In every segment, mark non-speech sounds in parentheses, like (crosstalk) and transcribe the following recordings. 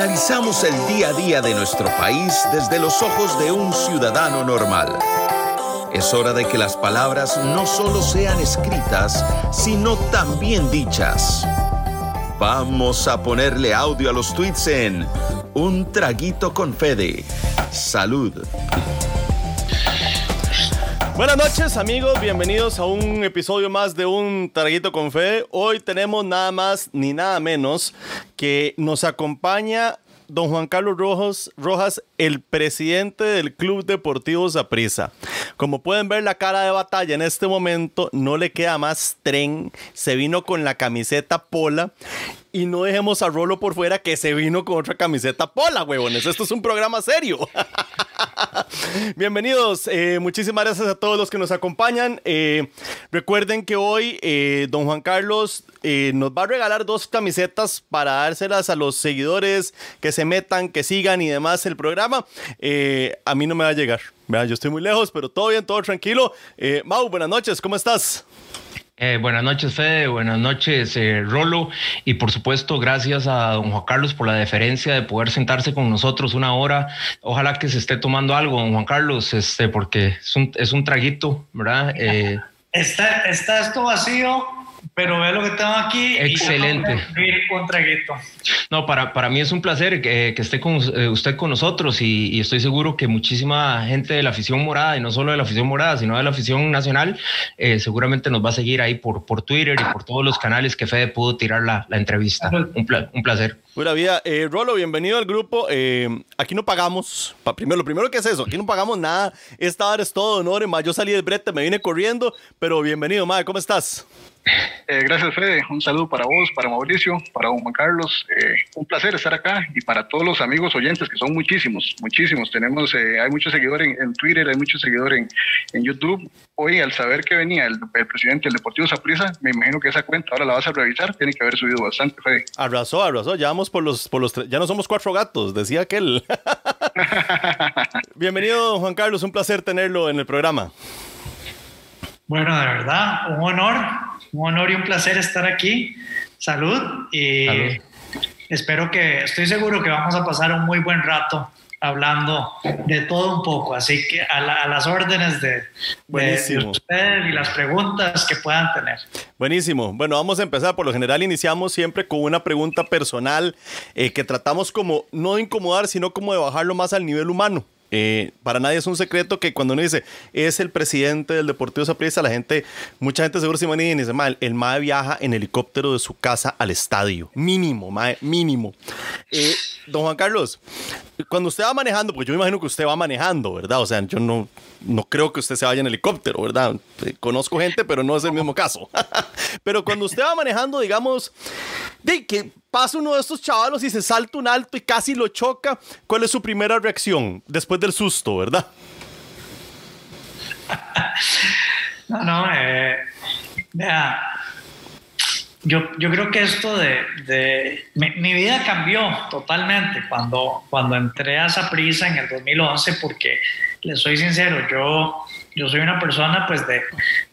Analizamos el día a día de nuestro país desde los ojos de un ciudadano normal. Es hora de que las palabras no solo sean escritas, sino también dichas. Vamos a ponerle audio a los tweets en Un Traguito con Fede. Salud. Buenas noches amigos, bienvenidos a un episodio más de Un Traguito con Fe. Hoy tenemos nada más ni nada menos que nos acompaña don Juan Carlos Rojas, el presidente del Club Deportivo Zaprisa. Como pueden ver la cara de batalla en este momento, no le queda más tren, se vino con la camiseta pola y no dejemos a Rolo por fuera que se vino con otra camiseta pola, huevones. Esto es un programa serio. (laughs) Bienvenidos, eh, muchísimas gracias a todos los que nos acompañan. Eh, recuerden que hoy eh, don Juan Carlos nos va a regalar dos camisetas para dárselas a los seguidores que se metan, que sigan y demás el programa. A mí no me va a llegar. yo estoy muy lejos, pero todo bien, todo tranquilo. Mau, buenas noches, ¿cómo estás? Eh, buenas noches, Fede. Buenas noches, eh, Rolo. Y por supuesto, gracias a don Juan Carlos por la deferencia de poder sentarse con nosotros una hora. Ojalá que se esté tomando algo, don Juan Carlos, este, porque es un, es un traguito, ¿verdad? Eh, (laughs) está, está esto vacío pero ve lo que tengo aquí. Excelente. Y un traguito. No, para, para mí es un placer que, que esté con eh, usted con nosotros y, estoy seguro que muchísima gente de la afición morada, y no solo de la afición morada, sino de la afición nacional, eh, seguramente nos va a seguir ahí por, por Twitter y por todos los canales que Fede pudo tirar la, la entrevista. Un, un placer. Buena vida. Eh, Rolo, bienvenido al grupo. aquí no pagamos. primero, lo primero que es eso, aquí no pagamos nada. Esta hora es todo honor. Yo salí del brete, me vine corriendo, pero bienvenido, Mae. ¿Cómo estás? Eh, gracias, Fede. Un saludo para vos, para Mauricio, para Juan Carlos. Eh, un placer estar acá y para todos los amigos oyentes, que son muchísimos, muchísimos. Tenemos, eh, hay muchos seguidores en, Twitter, hay muchos seguidores en, YouTube. Hoy, al saber que venía el, presidente del Deportivo Saprissa, me imagino que esa cuenta ahora la vas a revisar. Tiene que haber subido bastante, Fede. Arrasó, arrasó. Ya vamos por los, por los ya no somos cuatro gatos, decía aquel. (laughs) Bienvenido, Juan Carlos. Un placer tenerlo en el programa. Bueno, de verdad, un honor un honor y un placer estar aquí. Salud y espero que, estoy seguro que vamos a pasar un muy buen rato hablando de todo un poco, así que a, las órdenes de, ustedes y las preguntas que puedan tener. Buenísimo. Bueno, vamos a empezar. Por lo general iniciamos siempre con una pregunta personal eh, que tratamos como no de incomodar, sino como de bajarlo más al nivel humano. Eh, para nadie es un secreto que cuando uno dice es el presidente del Deportivo Saprissa, la gente, mucha gente seguro se imagina y dice, mal, el MAE viaja en helicóptero de su casa al estadio. Mínimo, MAE, mínimo. Eh, don Juan Carlos, cuando usted va manejando, porque yo me imagino que usted va manejando, ¿verdad? O sea, yo no, no creo que usted se vaya en helicóptero, ¿verdad? Eh, conozco gente, pero no es el mismo caso. (laughs) pero cuando usted va manejando, digamos, que pasa uno de estos chavalos y se salta un alto y casi lo choca, ¿cuál es su primera reacción después del susto, verdad? (laughs) no, no, eh, vea, yo, yo, creo que esto de, de mi, vida cambió totalmente cuando, cuando entré a esa prisa en el 2011 porque le soy sincero, yo, yo soy una persona pues de,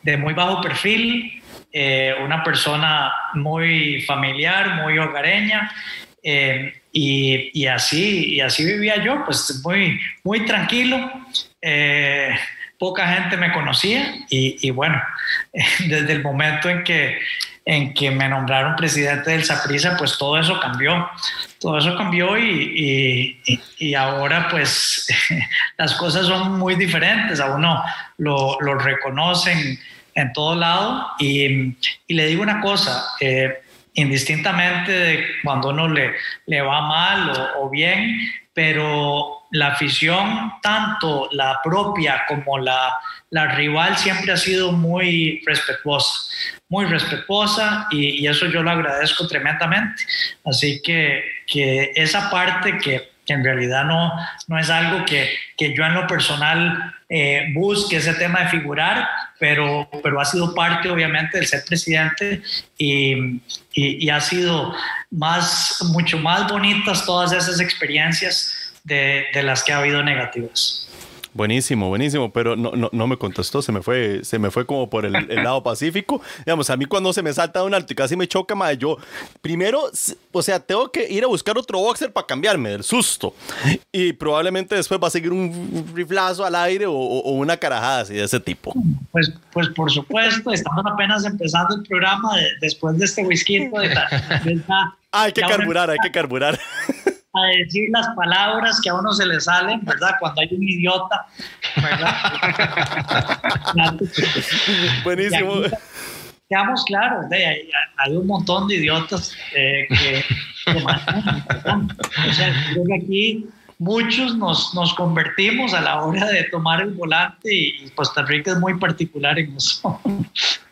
de muy bajo perfil, eh, una persona muy familiar, muy hogareña. Eh, y, y, así, y así vivía yo, pues muy, muy tranquilo. Eh, poca gente me conocía y, y, bueno, (laughs) desde el momento en que, en que me nombraron presidente del Saprisa, pues todo eso cambió. Todo eso cambió y, y, y ahora pues (laughs) las cosas son muy diferentes. A uno lo, lo reconocen en todo lado. Y, le digo una cosa, eh, indistintamente de cuando uno le, le va mal o, bien, pero la afición, tanto la propia como la, la rival, siempre ha sido muy respetuosa, muy respetuosa y, y, eso yo lo agradezco tremendamente. Así que, que esa parte que, que en realidad no, no es algo que, que yo en lo personal eh, busque ese tema de figurar, pero, pero ha sido parte obviamente del ser presidente y, y, ha sido más, mucho más bonitas todas esas experiencias de, de las que ha habido negativas. Buenísimo, buenísimo, pero no, no, no, me contestó, se me fue, se me fue como por el, lado pacífico. (laughs) Digamos, a mí cuando se me salta un alto y casi me choca, madre, yo primero, o sea, tengo que ir a buscar otro boxer para cambiarme del susto. Y probablemente después va a seguir un riflazo al aire o, una carajada así de ese tipo. Pues, pues por supuesto, estamos apenas empezando el programa después de este whisky. (laughs) hay que carburar, hay que carburar (laughs) a decir las palabras que a uno se le salen, ¿verdad? Cuando hay un idiota, ¿verdad? (laughs) Buenísimo. Seamos claros, hay, hay, un montón de idiotas eh, que, que O sea, creo que aquí muchos nos, nos convertimos a la hora de tomar el volante y Costa Rica es muy particular en eso.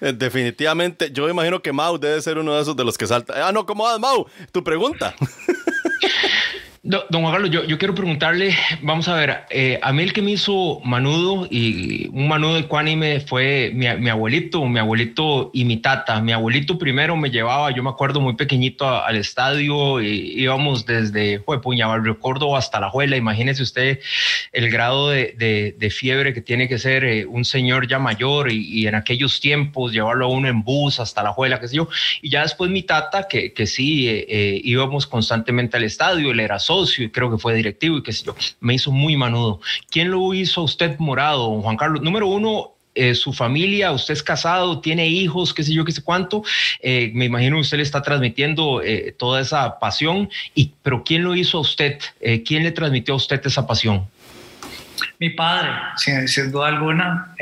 Eh, definitivamente, yo imagino que Mau debe ser uno de esos de los que salta. Ah, no, ¿cómo vas, Mau? Tu pregunta. (laughs) Don Juan Carlos, yo, yo, quiero preguntarle, vamos a ver, eh, a mí el que me hizo manudo y un manudo ecuánime fue mi, mi, abuelito, mi abuelito y mi tata. Mi abuelito primero me llevaba, yo me acuerdo muy pequeñito al estadio, y íbamos desde pues, Puña Barrio Córdoba hasta La Juela. Imagínese usted el grado de, de, fiebre que tiene que ser eh, un señor ya mayor y, en aquellos tiempos llevarlo a uno en bus hasta La Juela, qué sé yo. Y ya después mi tata, que, que sí, eh, íbamos constantemente al estadio, él era socio y creo que fue directivo y qué sé yo, me hizo muy manudo. ¿Quién lo hizo usted morado, Juan Carlos? Número uno, eh, su familia, usted es casado, tiene hijos, qué sé yo, qué sé cuánto. Eh, me imagino usted le está transmitiendo eh, toda esa pasión, y, pero ¿quién lo hizo a usted? ¿Quién le transmitió a usted esa pasión? Mi padre, sin, sin duda alguna.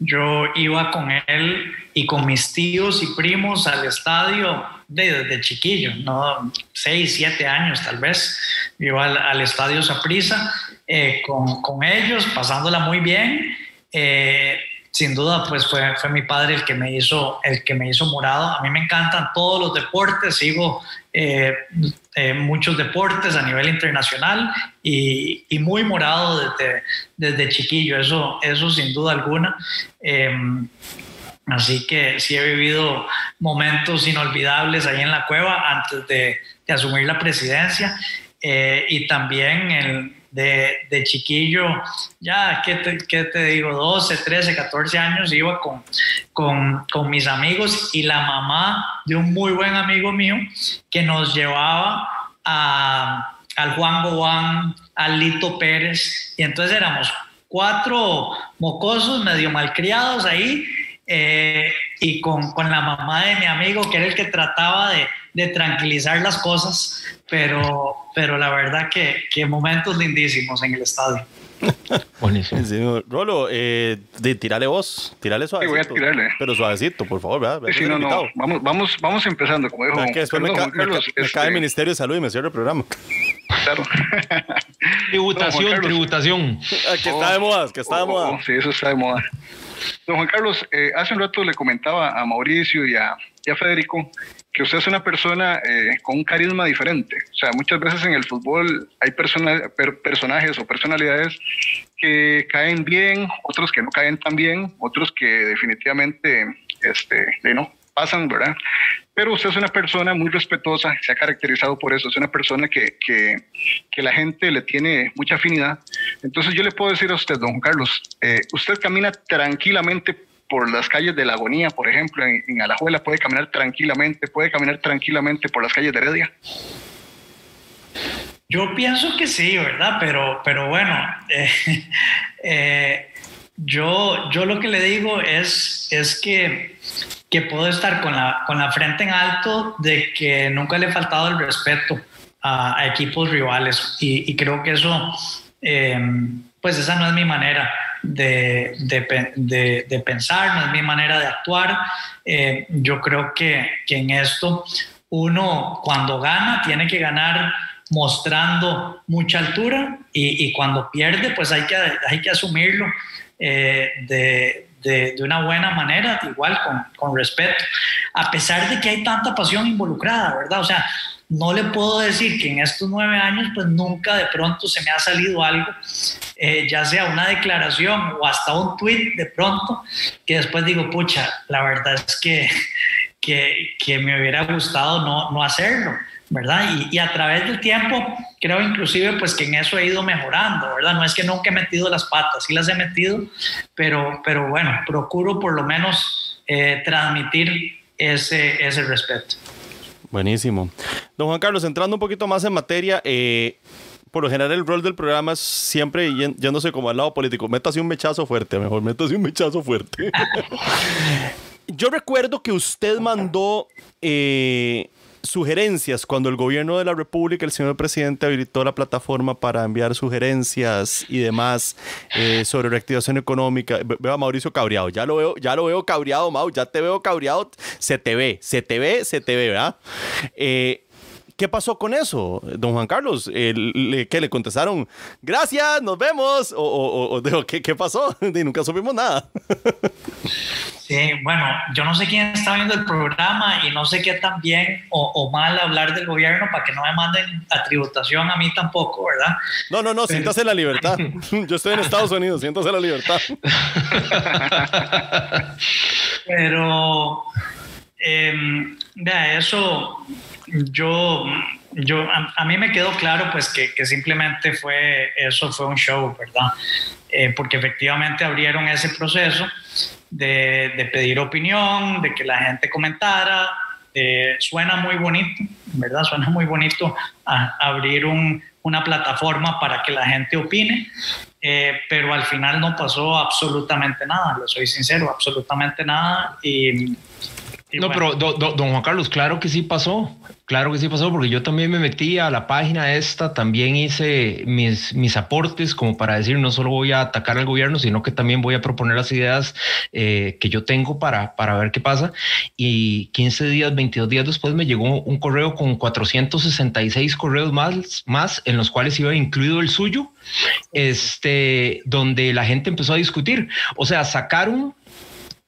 yo iba con él y con mis tíos y primos al estadio desde chiquillo, ¿no? Seis, siete años tal vez. Iba al, estadio Saprisa eh, con, con, ellos, pasándola muy bien. Eh, sin duda, pues fue, fue mi padre el que me hizo el que me hizo morado. A mí me encantan todos los deportes, sigo eh, muchos deportes a nivel internacional y, y muy morado desde, desde chiquillo, eso, eso sin duda alguna. Así que sí he vivido momentos inolvidables ahí en la cueva antes de, asumir la presidencia eh, y también el, de, chiquillo, ya, ¿qué te, digo? 12, 13, 14 años iba con, con, mis amigos y la mamá de un muy buen amigo mío que nos llevaba a, al Juan Gobán, al Lito Pérez y entonces éramos cuatro mocosos medio malcriados ahí eh, y con, con, la mamá de mi amigo, que era el que trataba de, de tranquilizar las cosas, pero, pero la verdad que, que momentos lindísimos en el estadio. (laughs) Buenísimo. Rolo, eh, tirale vos, tirale suavecito. voy a tirarle. Pero suavecito, por favor, ¿verdad? Sí, no, no. Vamos, vamos, vamos empezando, como dijo. Que después me, Carlos, me, cae el este Ministerio de Salud y me cierra el programa. Claro. (laughs) tributación, tributación. Ah, que está de moda, que está de moda. Oh, sí, eso está de moda. Don Juan Carlos, eh, hace un rato le comentaba a Mauricio y a, Federico que usted es una persona eh, con un carisma diferente. O sea, muchas veces en el fútbol hay personajes o personalidades que caen bien, otros que no caen tan bien, otros que definitivamente este, no, pasan, ¿verdad? Pero usted es una persona muy respetuosa, se ha caracterizado por eso, es una persona que, que, la gente le tiene mucha afinidad. Entonces yo le puedo decir a usted, don Carlos, eh, usted camina tranquilamente por las calles de la Agonía, por ejemplo, en, Alajuela, puede caminar tranquilamente, puede caminar tranquilamente por las calles de Heredia. Yo pienso que sí, ¿verdad? Pero, pero bueno, (laughs) eh, eh, yo, yo lo que le digo es, es que que puedo estar con la, con la frente en alto de que nunca le he faltado el respeto a, equipos rivales y, creo que eso, em, pues esa no es mi manera de, de, de, pensar, no es mi manera de actuar. Eh, yo creo que, que en esto uno cuando gana tiene que ganar mostrando mucha altura y, y, cuando pierde pues hay que, hay que asumirlo eh, de, de, una buena manera, igual con, con, respeto, a pesar de que hay tanta pasión involucrada, ¿verdad? O sea, no le puedo decir que en estos nueve años, pues nunca de pronto se me ha salido algo, eh, ya sea una declaración o hasta un tweet de pronto, que después digo, pucha, la verdad es que, que, que me hubiera gustado no, no hacerlo ¿verdad? Y, y, a través del tiempo, creo inclusive pues que en eso he ido mejorando, ¿verdad? No es que nunca he metido las patas, sí las he metido, pero, pero bueno, procuro por lo menos eh, transmitir ese, ese respeto. Buenísimo. Don Juan Carlos, entrando un poquito más en materia, eh, por lo general el rol del programa es siempre yéndose como al lado político. Métase un mechazo fuerte, mejor, métase un mechazo fuerte. (laughs) Yo recuerdo que usted mandó eh, sugerencias cuando el gobierno de la República, el señor presidente, habilitó la plataforma para enviar sugerencias y demás eh, sobre reactivación económica. Veo a Mauricio cabreado, ya lo veo, ya lo veo cabreado, Mau, ya te veo cabreado, se te ve, se te ve, se te ve, ¿verdad? Eh, ¿Qué pasó con eso, don Juan Carlos? ¿Qué le contestaron? Gracias, nos vemos. O, o, ¿qué, ¿qué, pasó? (laughs) Y nunca supimos nada. (laughs) Sí, bueno, yo no sé quién está viendo el programa y no sé qué tan bien o, mal hablar del gobierno para que no me manden a tributación a mí tampoco, ¿verdad? No, no, no, siéntase la libertad. (laughs) Yo estoy en Estados Unidos, siéntase la libertad. Pero, eh, eso yo, yo a, mí me quedó claro pues que, que, simplemente fue, eso fue un show, ¿verdad? Eh, porque efectivamente abrieron ese proceso de, de, pedir opinión, de que la gente comentara, eh, suena muy bonito, ¿verdad? Suena muy bonito abrir un, una plataforma para que la gente opine, eh, pero al final no pasó absolutamente nada, lo soy sincero, absolutamente nada. Y, no, pero don Juan Carlos, claro que sí pasó, claro que sí pasó, porque yo también me metí a la página esta, también hice mis, mis aportes como para decir, no solo voy a atacar al gobierno, sino que también voy a proponer las ideas eh, que yo tengo para, para ver qué pasa. Y 15 días, 22 días después me llegó un correo con 466 correos más, más en los cuales iba incluido el suyo, este, donde la gente empezó a discutir. O sea, sacaron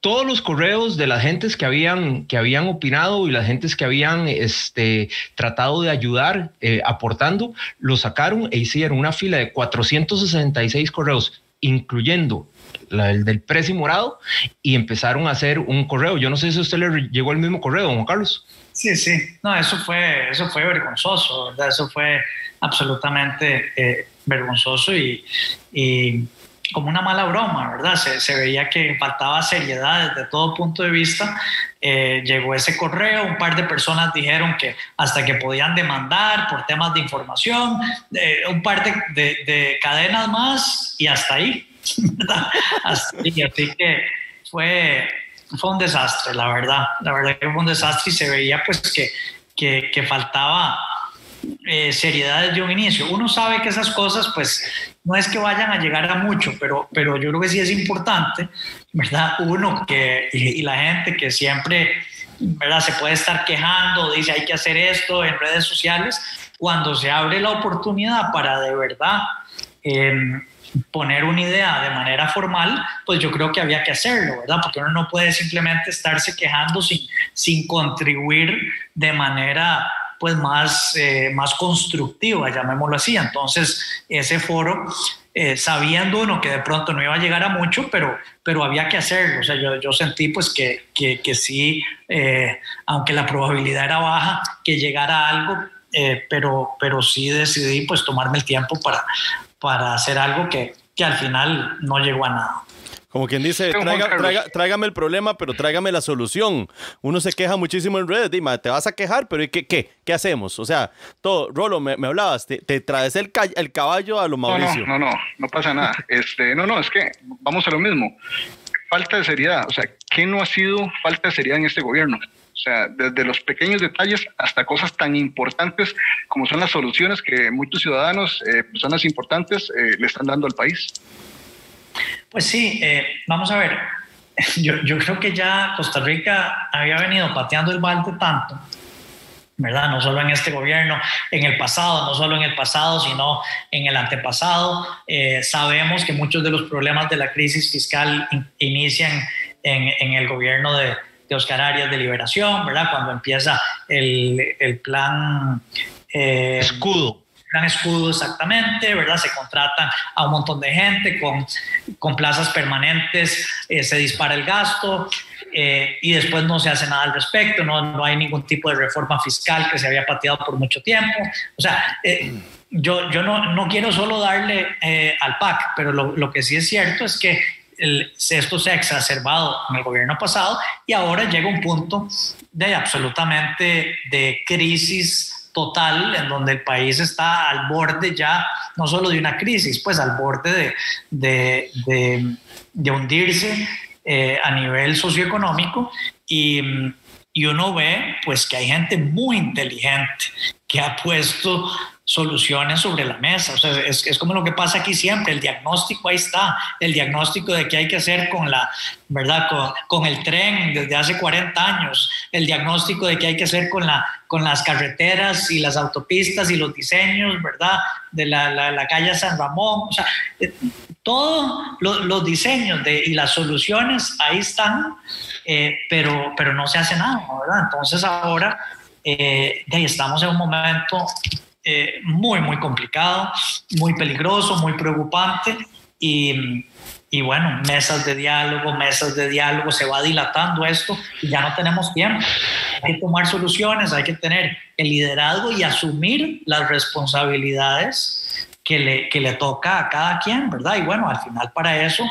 todos los correos de las gentes que habían, que habían opinado y las gentes que habían este, tratado de ayudar eh, aportando, lo sacaron e hicieron una fila de 466 correos, incluyendo el del precio morado, y empezaron a hacer un correo. Yo no sé si a usted le llegó el mismo correo, don Carlos. Sí, sí, no, eso fue, eso fue vergonzoso, ¿verdad? Eso fue absolutamente eh, vergonzoso y como una mala broma, ¿verdad? Se, veía que faltaba seriedad desde todo punto de vista. Eh, llegó ese correo, un par de personas dijeron que hasta que podían demandar por temas de información, eh, un par de, cadenas más y hasta ahí. (laughs) Hasta ahí. Así que fue, un desastre, la verdad. La verdad que fue un desastre y se veía pues que, que, que faltaba eh, seriedad desde un inicio. Uno sabe que esas cosas, pues, no es que vayan a llegar a mucho, pero, pero yo creo que sí es importante, ¿verdad? Uno que, y, la gente que siempre, ¿verdad? Se puede estar quejando, dice hay que hacer esto en redes sociales, cuando se abre la oportunidad para de verdad em, poner una idea de manera formal, pues yo creo que había que hacerlo, ¿verdad? Porque uno no puede simplemente estarse quejando sin, sin contribuir de manera pues más, eh, más constructiva, llamémoslo así. Entonces, ese foro, eh, sabiendo uno que de pronto no iba a llegar a mucho, pero, pero había que hacerlo. O sea, yo, yo sentí pues que, que, que sí, eh, aunque la probabilidad era baja, que llegara algo, pero, pero sí decidí pues tomarme el tiempo para, para hacer algo que, que al final no llegó a nada. Como quien dice, tráigame el problema, pero tráigame la solución. Uno se queja muchísimo en redes, dime, te vas a quejar, pero ¿qué, qué, qué hacemos? O sea, todo, Rolo, me, hablabas, te, traes el, el, caballo a lo Mauricio. No, no, no, no, pasa nada. (laughs) Este, no, no, es que vamos a lo mismo. Falta de seriedad. O sea, ¿qué no ha sido falta de seriedad en este gobierno? O sea, desde los pequeños detalles hasta cosas tan importantes como son las soluciones que muchos ciudadanos, eh, personas importantes, eh, le están dando al país. Pues sí, eh, vamos a ver. (laughs) Yo, creo que ya Costa Rica había venido pateando el balde tanto, ¿verdad? No solo en este gobierno, en el pasado, no solo en el pasado, sino en el antepasado. Eh, sabemos que muchos de los problemas de la crisis fiscal inician en, el gobierno de, de, Oscar Arias de Liberación, ¿verdad? Cuando empieza el, el plan... Eh, Escudo gran escudo exactamente, ¿verdad? Se contratan a un montón de gente con, con plazas permanentes, eh, se dispara el gasto. eh, y después no se hace nada al respecto, no, no hay ningún tipo de reforma fiscal que se había pateado por mucho tiempo. O sea, eh, yo, yo no, no, quiero solo darle eh, al PAC, pero lo, lo, que sí es cierto es que el, esto se ha exacerbado en el gobierno pasado y ahora llega un punto de absolutamente de crisis total en donde el país está al borde ya, no solo de una crisis, pues al borde de, de, de, hundirse eh, a nivel socioeconómico. Y, y uno ve pues que hay gente muy inteligente que ha puesto soluciones sobre la mesa. O sea, es, es, como lo que pasa aquí siempre, el diagnóstico ahí está, el diagnóstico de qué hay que hacer con la, ¿verdad? Con, con, el tren desde hace 40 años, el diagnóstico de qué hay que hacer con, la, con las carreteras y las autopistas y los diseños, ¿verdad? De la, la, la calle San Ramón, o sea, eh, todos lo, los diseños de, y las soluciones ahí están, eh, pero, pero no se hace nada, ¿verdad? Entonces ahora eh, estamos en un momento eh, muy, muy complicado, muy peligroso, muy preocupante y, y, bueno, mesas de diálogo, mesas de diálogo, se va dilatando esto y ya no tenemos tiempo. Hay que tomar soluciones, hay que tener el liderazgo y asumir las responsabilidades que le, que le toca a cada quien, ¿verdad? Y bueno, al final para eso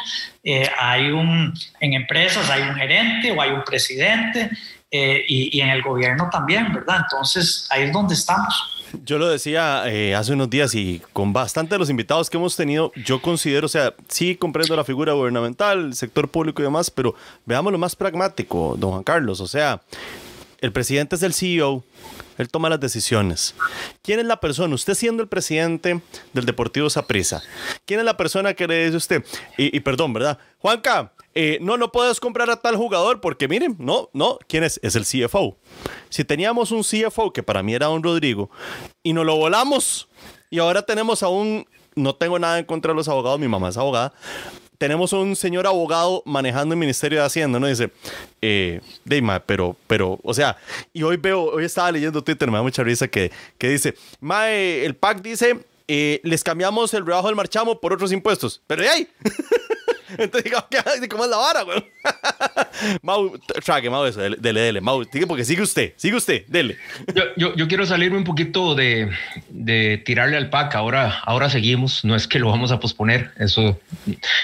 eh, hay un, en empresas hay un gerente o hay un presidente eh, y, y en el gobierno también, ¿verdad? Entonces ahí es donde estamos. Yo lo decía eh, hace unos días y con bastante de los invitados que hemos tenido, yo considero, o sea, sí comprendo la figura gubernamental, el sector público y demás, pero veamos lo más pragmático, don Juan Carlos. O sea, el presidente es el CEO, él toma las decisiones. ¿Quién es la persona? Usted siendo el presidente del Deportivo Saprissa, ¿quién es la persona que le dice usted? Y, y perdón, ¿verdad? Juanca, eh, no, no puedes comprar a tal jugador porque miren, no, no, ¿quién es? Es el CFO. Si teníamos un CFO que para mí era un Rodrigo y nos lo volamos y ahora tenemos a un, no tengo nada en contra de los abogados, mi mamá es abogada, tenemos un señor abogado manejando el Ministerio de Hacienda, ¿no? Dice, eh, Deima, pero, pero, o sea, y hoy veo, hoy estaba leyendo Twitter, me da mucha risa que, que dice, Mae, el PAC dice, eh, les cambiamos el rebajo del marchamo por otros impuestos, pero ¿y ahí? (laughs) Entonces, ¿cómo es la vara, güey? (laughs) Mau, trague, Mau, eso, dele, dele, Mau, porque sigue usted, sigue usted, dele. Yo, yo, yo quiero salirme un poquito de, de, tirarle al pack, ahora, ahora seguimos, no es que lo vamos a posponer, eso,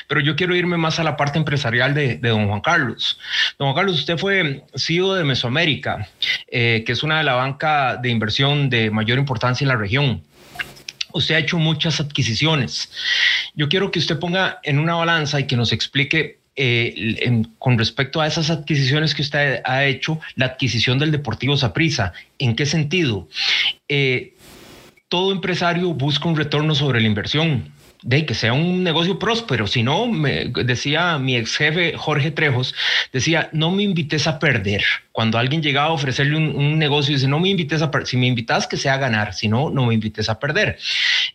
pero yo quiero irme más a la parte empresarial de, de don Juan Carlos. Don Juan Carlos, usted fue CEO de Mesoamérica, eh, que es una de la banca de inversión de mayor importancia en la región usted ha hecho muchas adquisiciones. Yo quiero que usted ponga en una balanza y que nos explique eh, con respecto a esas adquisiciones que usted ha hecho, la adquisición del Deportivo Saprissa. ¿En qué sentido? Eh, todo empresario busca un retorno sobre la inversión de que sea un negocio próspero. Si no, me decía mi ex jefe Jorge Trejos, decía, no me invites a perder. Cuando alguien llegaba a ofrecerle un, negocio, dice, no me invites a. Si me invitas, que sea a ganar. Si no, no me invites a perder.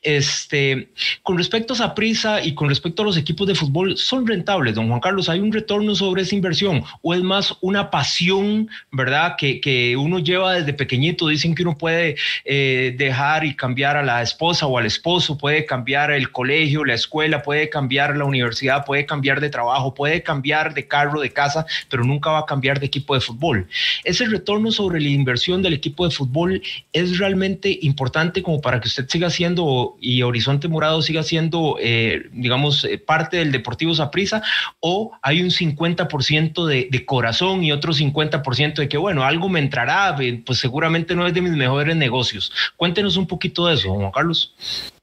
Este, con respecto a esa prisa y con respecto a los equipos de fútbol, son rentables, don Juan Carlos. ¿Hay un retorno sobre esa inversión? ¿O es más una pasión, verdad, que, que uno lleva desde pequeñito? Dicen que uno puede eh, dejar y cambiar a la esposa o al esposo, puede cambiar el colegio, la escuela, puede cambiar la universidad, puede cambiar de trabajo, puede cambiar de carro, de casa, pero nunca va a cambiar de equipo de fútbol. Ese retorno sobre la inversión del equipo de fútbol es realmente importante como para que usted siga siendo y Horizonte Morado siga siendo, eh, digamos, parte del Deportivo Saprissa o hay un 50% de, de, corazón y otro 50% de que, bueno, algo me entrará, pues seguramente no es de mis mejores negocios. Cuéntenos un poquito de eso, Juan Carlos.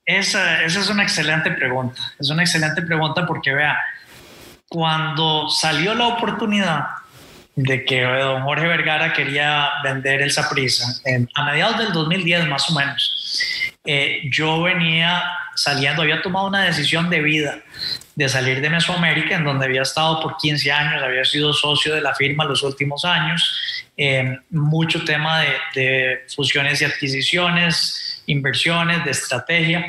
Esa, esa es una excelente pregunta. Es una excelente pregunta porque, vea, cuando salió la oportunidad de que don Jorge Vergara quería vender el Saprissa a mediados del 2010 más o menos. Eh, yo venía saliendo, había tomado una decisión de vida de salir de Mesoamérica, en donde había estado por 15 años, había sido socio de la firma los últimos años, eh, mucho tema de, de fusiones y adquisiciones, inversiones, de estrategia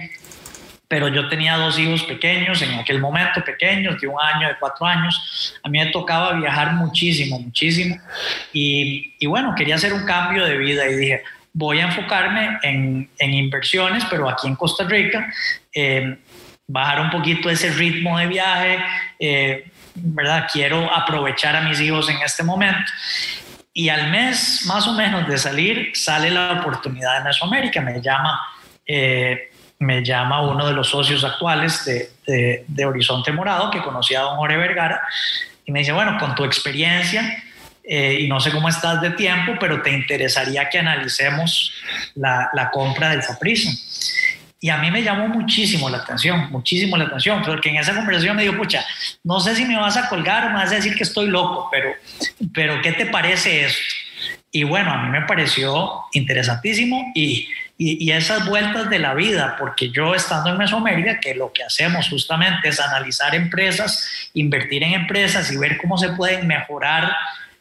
pero yo tenía dos hijos pequeños, en aquel momento pequeños, de un año, de cuatro años. A mí me tocaba viajar muchísimo, muchísimo. Y, bueno, quería hacer un cambio de vida y dije, voy a enfocarme en, en inversiones, pero aquí en Costa Rica, eh, bajar un poquito ese ritmo de viaje, eh, ¿verdad? Quiero aprovechar a mis hijos en este momento. Y al mes más o menos de salir, sale la oportunidad de Mesoamérica. Me llama, eh, me llama uno de los socios actuales de, de, Horizonte Morado, que conocía a don Jorge Vergara, y me dice, bueno, con tu experiencia, eh, y no sé cómo estás de tiempo, pero te interesaría que analicemos la, la compra del Saprissa. Y a mí me llamó muchísimo la atención, muchísimo la atención, porque en esa conversación me dijo, pucha, no sé si me vas a colgar o me vas a decir que estoy loco, pero, pero ¿qué te parece esto? Y bueno, a mí me pareció interesantísimo y, y, esas vueltas de la vida, porque yo estando en Mesoamérica, que lo que hacemos justamente es analizar empresas, invertir en empresas y ver cómo se pueden mejorar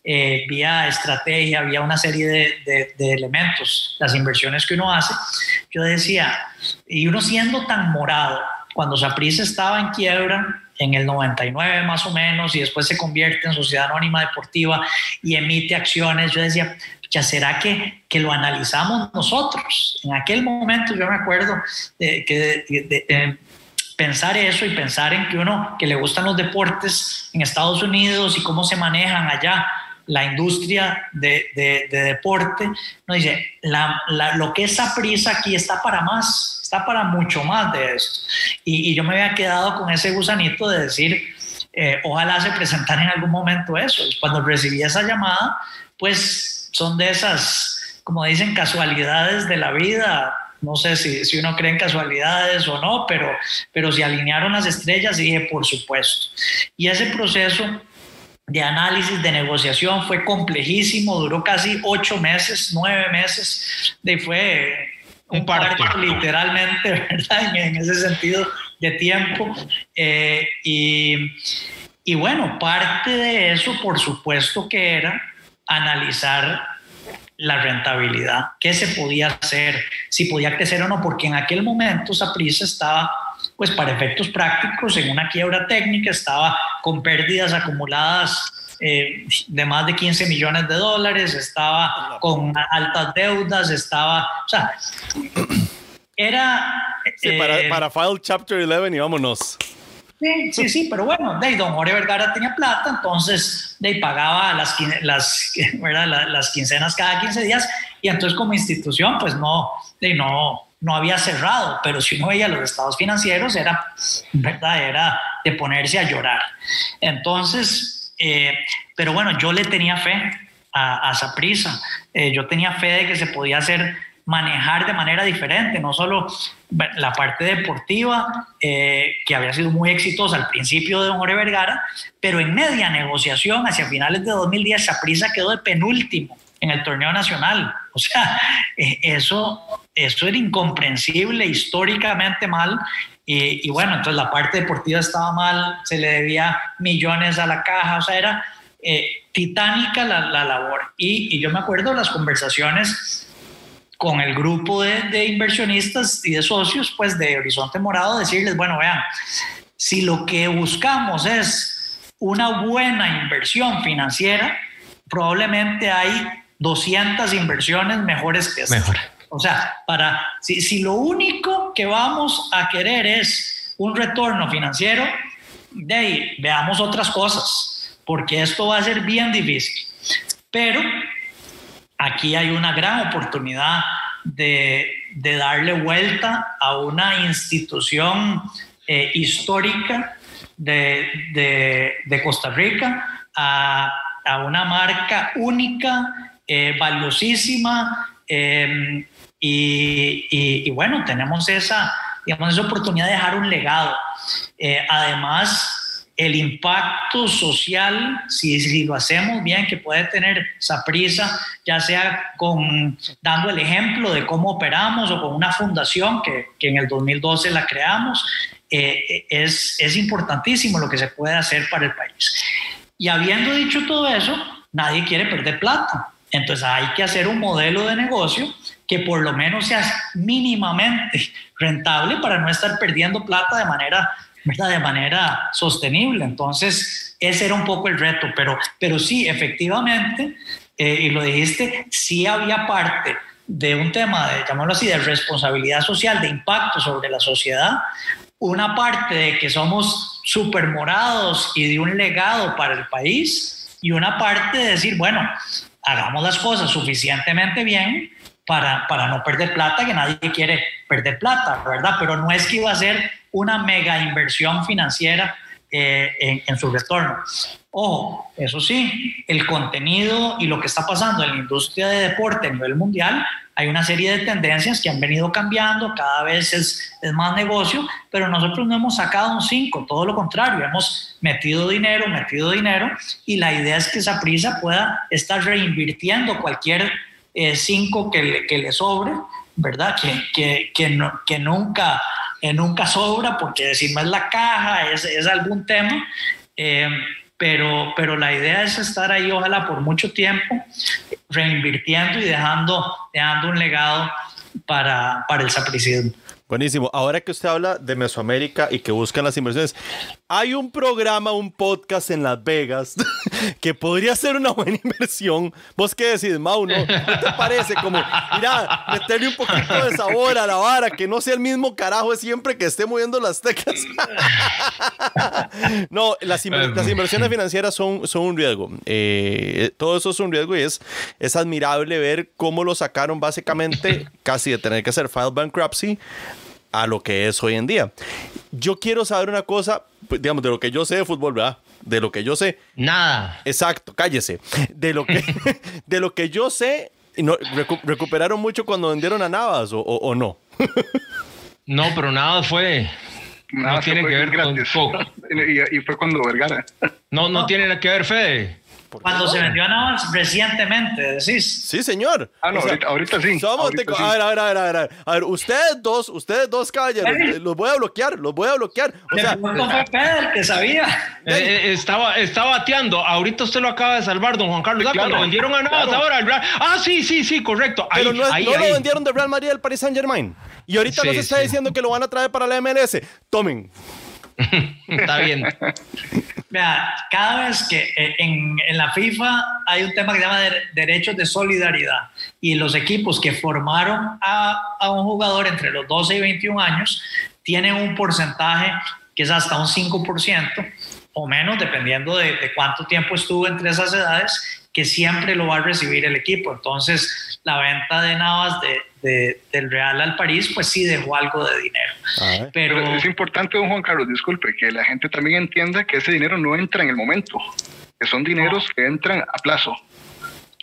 eh, vía estrategia, vía una serie de, de, elementos, las inversiones que uno hace, yo decía, y uno siendo tan morado, cuando Saprissa estaba en quiebra, en el 99 más o menos, y después se convierte en sociedad anónima deportiva y emite acciones, yo decía, ya será que, que lo analizamos nosotros. En aquel momento yo me acuerdo de, que de, pensar eso y pensar en que uno que le gustan los deportes en Estados Unidos y cómo se manejan allá la industria de, de, deporte, nos dice, la, lo que es prisa aquí está para más, está para mucho más de esto. Y, yo me había quedado con ese gusanito de decir, eh, ojalá se presentara en algún momento eso. Cuando recibí esa llamada, pues son de esas, como dicen, casualidades de la vida. No sé si, si uno cree en casualidades o no, pero, pero se alinearon las estrellas y dije, por supuesto. Y ese proceso de análisis, de negociación, fue complejísimo, duró casi ocho meses, nueve meses, y fue un parto literalmente, (laughs) ¿verdad? En, ese sentido de tiempo. Eh, y, y bueno, parte de eso, por supuesto que era analizar la rentabilidad, qué se podía hacer, si podía crecer o no, porque en aquel momento esa prisa estaba pues para efectos prácticos, en una quiebra técnica, estaba con pérdidas acumuladas eh, de más de 15 millones de dólares, estaba con altas deudas, estaba, o sea, era... para, eh, para File Chapter 11 y vámonos. Sí, sí, sí, pero bueno, de don Jorge Vergara tenía plata, entonces de pagaba las, las, (laughs) las quincenas cada 15 días y entonces como institución pues no, no, no había cerrado, pero si uno veía los estados financieros era, ¿verdad? era de ponerse a llorar. Entonces, eh, pero bueno, yo le tenía fe a, a Saprisa, eh, yo tenía fe de que se podía hacer manejar de manera diferente, no solo la parte deportiva, eh, que había sido muy exitosa al principio de Don Jorge Vergara, pero en media negociación, hacia finales de 2010, Saprisa quedó de penúltimo en el torneo nacional. O sea, eso eso era incomprensible, históricamente mal. Y, bueno, entonces la parte deportiva estaba mal, se le debía millones a la caja, o sea, era eh, titánica la, la labor. Y, y, yo me acuerdo las conversaciones con el grupo de, de, inversionistas y de socios, pues de Horizonte Morado, decirles, bueno, vean, si lo que buscamos es una buena inversión financiera, probablemente hay 200 inversiones mejores que esta. Mejor. O sea, para, si, si lo único que vamos a querer es un retorno financiero, de ahí veamos otras cosas, porque esto va a ser bien difícil. Pero aquí hay una gran oportunidad de, darle vuelta a una institución eh, histórica de, Costa Rica, a, una marca única, eh, valiosísima, eh, y, bueno, tenemos esa, digamos, esa oportunidad de dejar un legado. Eh, además, el impacto social, si, si, lo hacemos bien, que puede tener Saprisa, ya sea con, dando el ejemplo de cómo operamos o con una fundación que, que en el 2012 la creamos, eh, es, es importantísimo lo que se puede hacer para el país. Y habiendo dicho todo eso, nadie quiere perder plata. Entonces hay que hacer un modelo de negocio que por lo menos sea mínimamente rentable para no estar perdiendo plata de manera, de manera sostenible. Entonces, ese era un poco el reto, pero, pero sí, efectivamente, eh, y lo dijiste, sí había parte de un tema, de, llamarlo así, de responsabilidad social, de impacto sobre la sociedad, una parte de que somos super morados y de un legado para el país y una parte de decir, bueno, hagamos las cosas suficientemente bien para, para no perder plata, que nadie quiere perder plata, ¿verdad? Pero no es que iba a ser una mega inversión financiera eh, en, en, su retorno. Ojo, eso sí, el contenido y lo que está pasando en la industria de deporte a nivel mundial, hay una serie de tendencias que han venido cambiando, cada vez es, es más negocio, pero nosotros no hemos sacado un 5, todo lo contrario, hemos metido dinero, metido dinero, y la idea es que esa prisa pueda estar reinvirtiendo cualquier 5 eh, que, le, que le sobre, ¿verdad? Que, que, que, no, que nunca eh, nunca sobra, porque si no es la caja, es, es algún tema, eh, pero, pero la idea es estar ahí, ojalá por mucho tiempo, reinvirtiendo y dejando, dejando un legado para, para el sapricismo. Buenísimo. Ahora que usted habla de Mesoamérica y que buscan las inversiones, hay un programa, un podcast en Las Vegas (laughs) que podría ser una buena inversión. ¿Vos qué decís, Mau? ¿No, te parece? Como, mira, meterle un poquito de sabor a la vara, que no sea el mismo carajo siempre que esté moviendo las teclas. (laughs) no, las, las, inversiones financieras son, son un riesgo. Eh, todo eso es un riesgo y es, es admirable ver cómo lo sacaron básicamente casi de tener que hacer file bankruptcy a lo que es hoy en día. Yo quiero saber una cosa, pues, digamos, de lo que yo sé de fútbol, ¿verdad? De lo que yo sé. Nada. Exacto, cállese. De lo que, (laughs) de lo que yo sé, no, recu ¿recuperaron mucho cuando vendieron a Navas o, o, o no? (laughs) no, pero nada fue... Nada no tiene que ver gratis. con... (laughs) Y, y, fue cuando Vergara. No, no, no. tiene nada que ver, Fede. Cuando se vendió a Navas recientemente, decís. Sí, señor. Ah, no, O sea, ahorita, ahorita sí. Somos ahorita de- sí. a ver, a ver, a ver, a ver, a ver. A ver, ustedes dos, ustedes dos caballeros, Ey. eh, los voy a bloquear, los voy a bloquear. O De sea, pronto fue Pedro que sabía. Eh, eh, estaba, estaba bateando. Ahorita usted lo acaba de salvar, don Juan Carlos. Sí, claro, Cuando vendieron a Navas claro. ahora. el Real- Ah, sí, sí, sí, correcto. Ahí, pero no, es- ahí, no ahí. lo vendieron del Real Madrid al Paris Saint Germain. Y ahorita Sí, nos está sí. diciendo que lo van a traer para la MLS. Tomen. Está bien. Vea, cada vez que eh, en, la FIFA hay un tema que se llama de- derechos de solidaridad y los equipos que formaron a, un jugador entre los 12 y 21 años tienen un porcentaje que es hasta un 5% o menos, dependiendo de, de cuánto tiempo estuvo entre esas edades, que siempre lo va a recibir el equipo. Entonces, la venta de Navas de, de- del Real al París, pues sí dejó algo de dinero. Ay. Pero, Pero es importante, don Juan Carlos, disculpe, que la gente también entienda que ese dinero no entra en el momento, que son dineros que entran a plazo.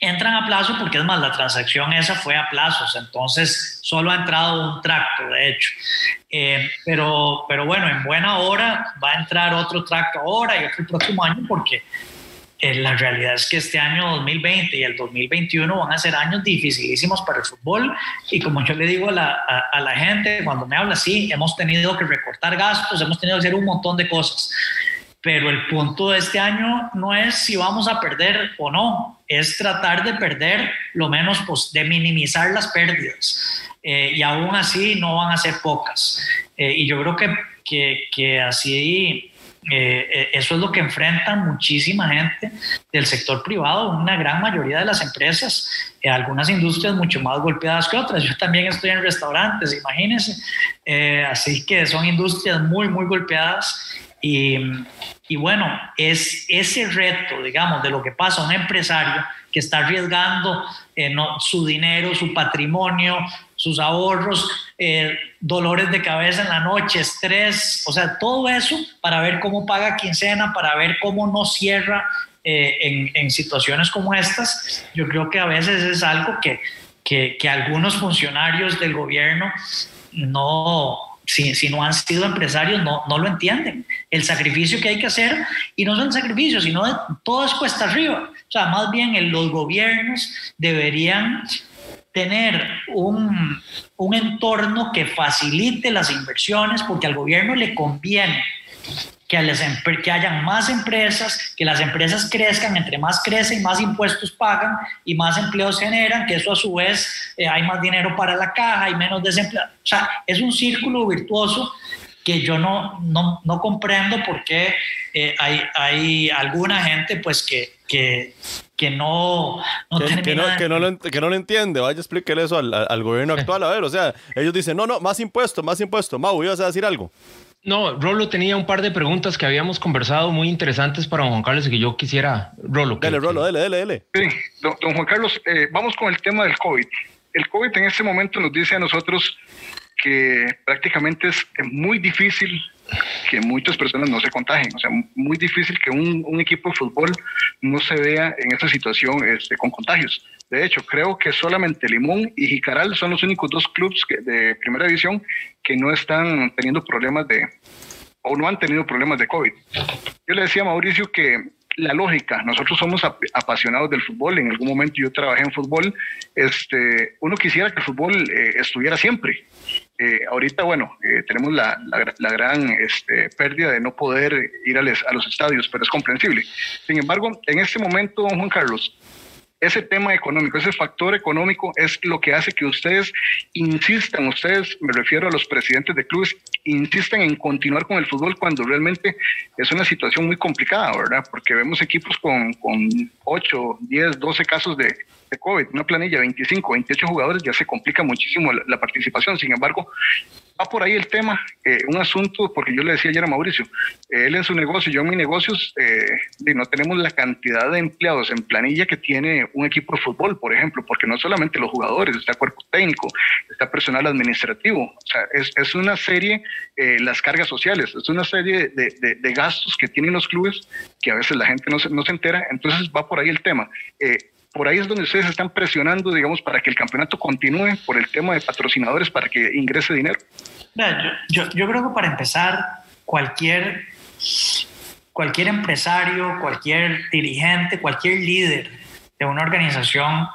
entran a plazo porque es más, la transacción esa fue a plazos, entonces solo ha entrado un tracto, de hecho. Eh, pero, pero bueno, en buena hora va a entrar otro tracto ahora y otro el próximo año porque eh, la realidad es que este año 2020 y el 2021 van a ser años dificilísimos para el fútbol y como yo le digo a la, a, a la gente cuando me habla así, hemos tenido que recortar gastos, hemos tenido que hacer un montón de cosas pero el punto de este año no es si vamos a perder o no, es tratar de perder lo menos, pos- de minimizar las pérdidas. Eh, y aún así no van a ser pocas. Eh, y yo creo que, que, que así, eh, eh, eso es lo que enfrentan muchísima gente del sector privado, una gran mayoría de las empresas, eh, algunas industrias mucho más golpeadas que otras. Yo también estoy en restaurantes, imagínense. Eh, así que son industrias muy, muy golpeadas. Y, y bueno, es ese reto, digamos, de lo que pasa a un empresario que está arriesgando eh, su dinero, su patrimonio, sus ahorros, eh, dolores de cabeza en la noche, estrés, o sea, todo eso para ver cómo paga quincena, para ver cómo no cierra eh, en, en, situaciones como estas. Yo creo que a veces es algo que, que, que algunos funcionarios del gobierno no, si, si, no han sido empresarios, no, no, lo entienden. El sacrificio que hay que hacer, y no son sacrificios, sino de, todo es cuesta arriba. O sea, más bien el, los gobiernos deberían tener un, un entorno que facilite las inversiones, porque al gobierno le conviene que, les, que, hayan más empresas, que las empresas crezcan, entre más crecen, más impuestos pagan y más empleos generan, que eso a su vez eh, hay más dinero para la caja, hay menos desempleo. O sea, es un círculo virtuoso que yo no, no, no comprendo por qué eh, hay, hay alguna gente pues que, que, que no, no que, que, no, que, no lo, que no lo entiende. Vaya, explíquele eso al, al, gobierno actual. A ver, o sea, ellos dicen, no, no, más impuestos, más impuestos. Mau, ¿ibas a decir algo? No, Rolo tenía un par de preguntas que habíamos conversado muy interesantes para don Juan Carlos y que yo quisiera, Rolo. Dale, Rolo, dale, dale, dale. Sí, don, Juan Carlos, eh, vamos con el tema del COVID. El COVID en este momento nos dice a nosotros que prácticamente es muy difícil que muchas personas no se contagien. O sea, muy difícil que un, equipo de fútbol no se vea en esta situación este, con contagios. De hecho, creo que solamente Limón y Jicaral son los únicos dos clubes de primera división que no están teniendo problemas de, o no han tenido problemas de COVID. Yo le decía a Mauricio que la lógica, nosotros somos apasionados del fútbol, en algún momento yo trabajé en fútbol, este, uno quisiera que el fútbol eh, estuviera siempre. Eh, ahorita, bueno, eh, tenemos la, la, gran este, pérdida de no poder ir a, a los estadios, pero es comprensible. Sin embargo, en este momento, don Juan Carlos, ese tema económico, ese factor económico es lo que hace que ustedes insistan, ustedes, me refiero a los presidentes de clubes, insistan en continuar con el fútbol cuando realmente es una situación muy complicada, ¿verdad? Porque vemos equipos con, con 8, 10, 12 casos de, de COVID, una planilla 25, 28 jugadores, ya se complica muchísimo la, participación. Sin embargo, va por ahí el tema, eh, un asunto, porque yo le decía ayer a Mauricio, él en su negocio, yo en mi negocios, eh, no tenemos la cantidad de empleados en planilla que tiene un equipo de fútbol, por ejemplo, porque no solamente los jugadores, está cuerpo técnico, está personal administrativo, o sea, es, es una serie, eh, las cargas sociales, es una serie de, de, gastos que tienen los clubes que a veces la gente no se, no se entera, entonces va por ahí el tema por ahí es donde ustedes están presionando, digamos, para que el campeonato continúe por el tema de patrocinadores, para que ingrese dinero. Yo, creo que para empezar, cualquier, cualquier empresario, cualquier dirigente, cualquier líder de una organización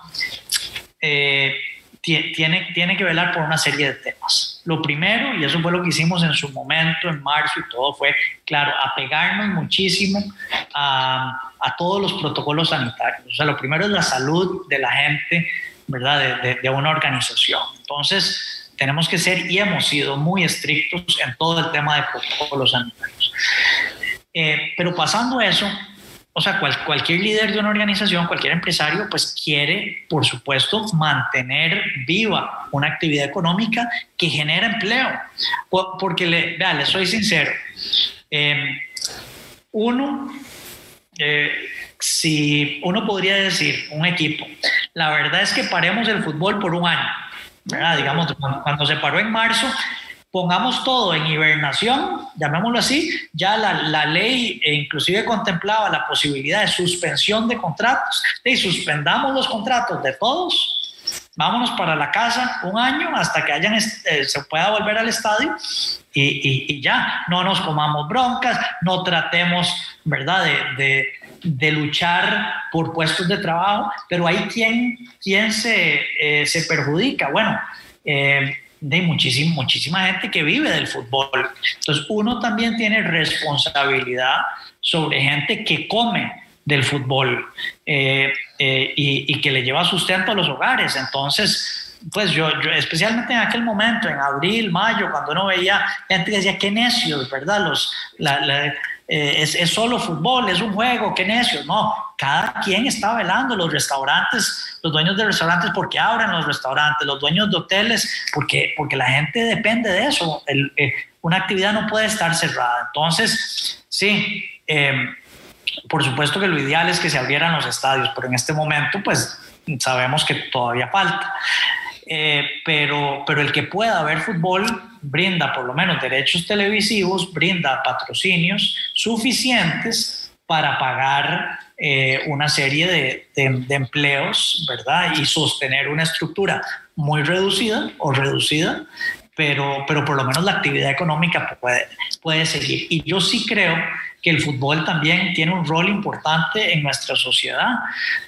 eh, tiene, tiene que velar por una serie de temas. Lo primero, y eso fue lo que hicimos en su momento, en marzo y todo, fue, claro, apegarnos muchísimo a, a todos los protocolos sanitarios. O sea, lo primero es la salud de la gente, ¿verdad? De, de, una organización. Entonces, tenemos que ser y hemos sido muy estrictos en todo el tema de protocolos sanitarios. Eh, pero pasando eso, o sea, cualquier líder de una organización, cualquier empresario, pues quiere, por supuesto, mantener viva una actividad económica que genera empleo. Porque, le, vea, le soy sincero, em, uno, eh, si uno podría decir, un equipo, la verdad es que paremos el fútbol por un año. Digamos, cuando se paró en marzo, pongamos todo en hibernación, llamémoslo así, ya la, la ley inclusive contemplaba la posibilidad de suspensión de contratos, y suspendamos los contratos de todos, vámonos para la casa un año hasta que hayan, eh, se pueda volver al estadio y, y, ya, no nos comamos broncas, no tratemos, ¿verdad?, de, de, de luchar por puestos de trabajo, pero hay quien, quien se, eh, se perjudica. Bueno, eh, de muchísima, muchísima gente que vive del fútbol. Entonces, uno también tiene responsabilidad sobre gente que come del fútbol eh, eh, y, y, que le lleva sustento a los hogares. Entonces, pues yo, yo, especialmente en aquel momento, en abril, mayo, cuando uno veía gente que decía, qué necios, ¿verdad? Los, la, eh, es, solo fútbol, es un juego, qué necios. No, cada quien está velando, los restaurantes, los dueños de restaurantes porque abren los restaurantes, los dueños de hoteles porque, porque la gente depende de eso. Eh, una actividad no puede estar cerrada. Entonces, sí, eh, por supuesto que lo ideal es que se abrieran los estadios, pero en este momento, pues sabemos que todavía falta. Eh, pero, pero el que pueda ver fútbol brinda por lo menos derechos televisivos, brinda patrocinios suficientes para pagar eh, una serie de, de, empleos, ¿verdad? Y sostener una estructura muy reducida o reducida, pero, pero por lo menos la actividad económica puede, puede seguir. Y yo sí creo que el fútbol también tiene un rol importante en nuestra sociedad.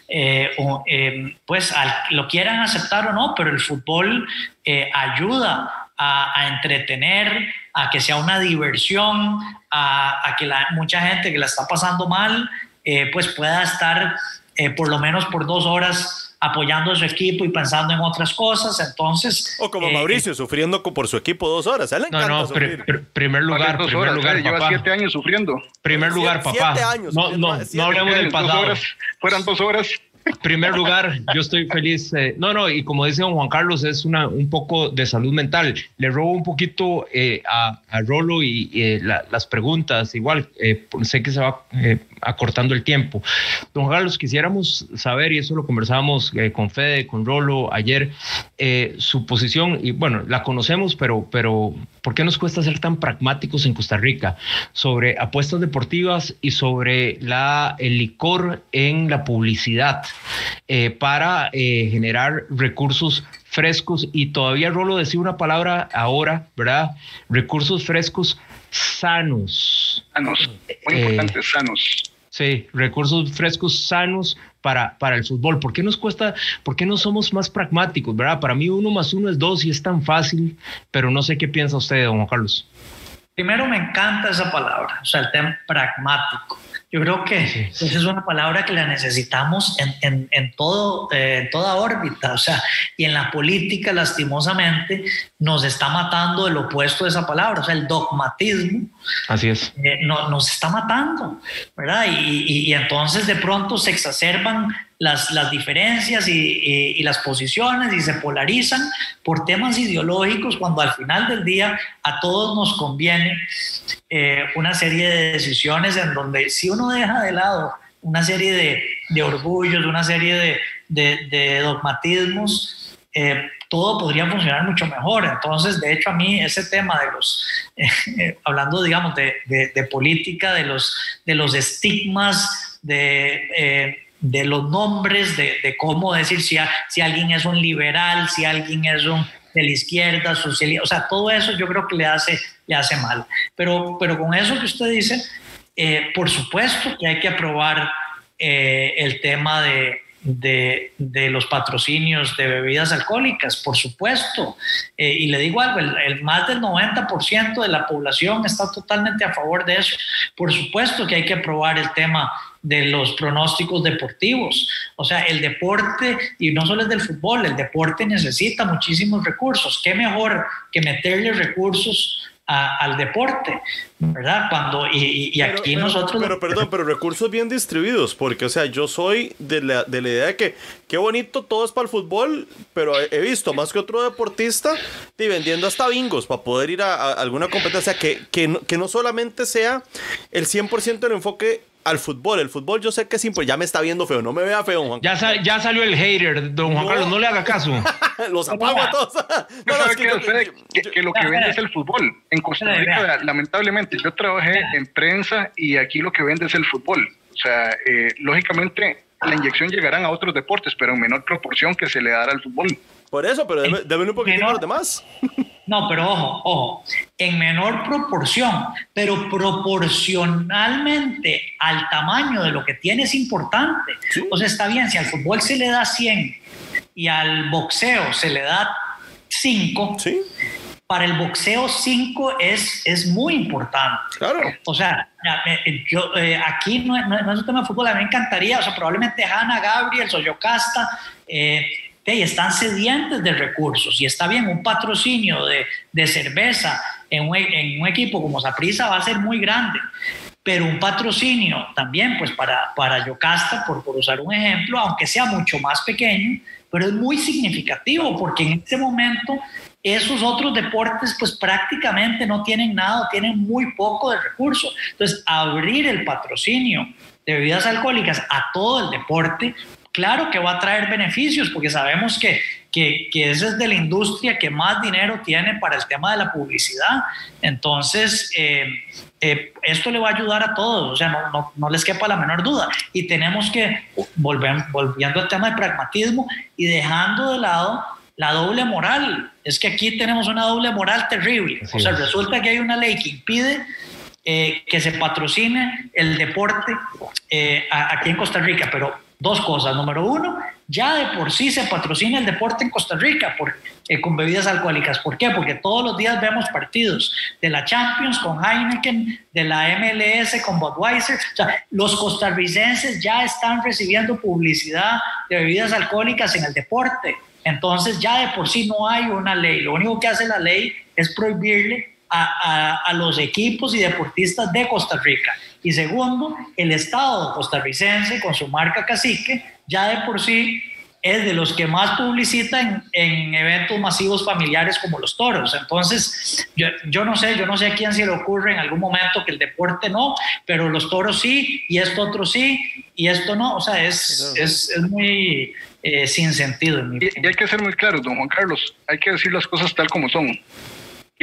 Eh, eh, pues lo quieran aceptar o no, pero el fútbol eh, ayuda a, entretener, a que sea una diversión, a, que mucha gente que la está pasando mal, pues pueda estar por lo menos por dos horas apoyando a su equipo y pensando en otras cosas. Entonces. O como eh, Mauricio, sufriendo por su equipo dos horas. él le no, no, primer lugar, primer horas, lugar, Lleva siete años sufriendo. Primer lugar, papá. Siete años. No, no, no hablemos del pasado. fueran dos horas primer lugar, yo estoy feliz. Eh, no, no, y como dice don Juan Carlos, es una, un poco de salud mental. Le robo un poquito eh, a, a, Rolo y las preguntas. Igual, sé que se va acortando el tiempo. Don Carlos, quisiéramos saber, y eso lo conversábamos con Fede, con Rolo ayer, su posición, y bueno, la conocemos, pero, pero ¿por qué nos cuesta ser tan pragmáticos en Costa Rica sobre apuestas deportivas y sobre la, el licor en la publicidad eh, para eh, generar recursos frescos y todavía Rolo decía una palabra ahora, ¿verdad? Recursos frescos sanos. Sanos, muy importante, eh, sanos. Sí, recursos frescos sanos para, para el fútbol. ¿Por qué nos cuesta, por qué no somos más pragmáticos, verdad? Para mí uno más uno es dos y es tan fácil, pero no sé qué piensa usted, don Juan Carlos. Primero me encanta esa palabra, o sea, el tema pragmático. Yo creo que esa es una palabra que la necesitamos en, en, en todo, eh, en toda órbita, o sea, y en la política, lastimosamente, nos está matando el opuesto de esa palabra, o sea, el dogmatismo. Así es. Eh, no, nos está matando, ¿verdad? Y, y, y, entonces de pronto se exacerban las, las diferencias y, y, las posiciones y se polarizan por temas ideológicos cuando al final del día a todos nos conviene eh, una serie de decisiones en donde si uno deja de lado una serie de, de orgullos, una serie de, de, dogmatismos, eh, todo podría funcionar mucho mejor. Entonces, de hecho, a mí ese tema de los, (laughs) eh, hablando, digamos, de, de, política, de los, de los estigmas, de, de los nombres, de, cómo decir si, si alguien es un liberal, si alguien es un de la izquierda, socialista, o sea, todo eso yo creo que le hace, le hace mal. Pero, pero con eso que usted dice, eh, por supuesto que hay que aprobar eh, el tema de, de, de, los patrocinios de bebidas alcohólicas, por supuesto. Eh, y le digo algo, el, más del 90% de la población está totalmente a favor de eso. Por supuesto que hay que aprobar el tema de los pronósticos deportivos. O sea, el deporte, y no solo es del fútbol, el deporte necesita muchísimos recursos. ¿Qué mejor que meterle recursos a, al deporte, ¿verdad? Cuando, y, y aquí pero, nosotros... Pero, perdón, pero recursos bien distribuidos, porque, o sea, yo soy de la, de la idea de que qué bonito todo es para el fútbol, pero he, he visto más que otro deportista y vendiendo hasta bingos para poder ir a, a alguna competencia, que, que, no, que no solamente sea el 100% del enfoque al fútbol. El fútbol yo sé que es importante. Ya me está viendo feo. No me vea feo, Juan Ya, sal, ya salió el hater, don Juan no. Carlos. No le haga caso. (laughs) Los apago a todos. (laughs) no, no, es que, que, que, que, lo que vende es el fútbol. En Costa Rica, lamentablemente, yo trabajé en prensa y aquí lo que vende es el fútbol. O sea, eh, lógicamente la inyección llegarán a otros deportes, pero en menor proporción que se le dará al fútbol. Por eso, pero deben debe un poquitito a los demás. (laughs) No, pero ojo, ojo, en menor proporción, pero proporcionalmente al tamaño de lo que tiene es importante. Sí. O sea, está bien, si al fútbol se le da 100 y al boxeo se le da 5, sí. para el boxeo 5 es, es muy importante. Claro. O sea, yo, eh, aquí no, no, no, es un tema de fútbol, a mí me encantaría, o sea, probablemente Hanna, Gabriel, Soyocasta, eh, okay, están sedientes de recursos y está bien, un patrocinio de, cerveza en un, equipo como Saprissa va a ser muy grande, pero un patrocinio también, pues para, para Yocasta, por, por usar un ejemplo, aunque sea mucho más pequeño, pero es muy significativo porque en este momento esos otros deportes pues prácticamente no tienen nada, tienen muy poco de recursos. Entonces, abrir el patrocinio de bebidas alcohólicas a todo el deporte claro que va a traer beneficios, porque sabemos que, que, que, esa es de la industria que más dinero tiene para el tema de la publicidad. Entonces, eh, eh, esto le va a ayudar a todos, o sea, no, no, no, les quepa la menor duda. Y tenemos que, volver, volviendo al tema del pragmatismo y dejando de lado la doble moral. Es que aquí tenemos una doble moral terrible. o sea, resulta que hay una ley que impide eh, que se patrocine el deporte eh, aquí en Costa Rica, pero dos cosas. Número uno, ya de por sí se patrocina el deporte en Costa Rica eh, con bebidas alcohólicas. ¿Por qué? Porque todos los días vemos partidos de la Champions con Heineken, de la MLS con Budweiser. O sea, los costarricenses ya están recibiendo publicidad de bebidas alcohólicas en el deporte. Entonces ya de por sí no hay una ley. Lo único que hace la ley es prohibirle a, a, a los equipos y deportistas de Costa Rica y segundo, el Estado costarricense con su marca cacique ya de por sí es de los que más publicitan en eventos masivos familiares como los toros. Entonces, yo, yo, no sé, yo no sé a quién se le ocurre en algún momento que el deporte no, pero los toros sí, y esto otro sí, y esto no. O sea, es, es, es muy eh, sin sentido. y, y, hay que ser muy claro, don Juan Carlos, hay que decir las cosas tal como son.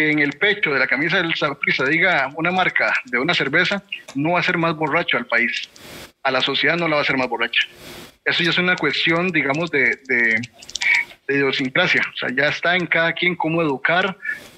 Que en el pecho de la camisa del Saprissa diga una marca de una cerveza, no va a ser más borracho al país. A la sociedad no la va a hacer más borracha eso ya es una cuestión, digamos, de, de, de, idiosincrasia. O sea, ya está en cada quien cómo educar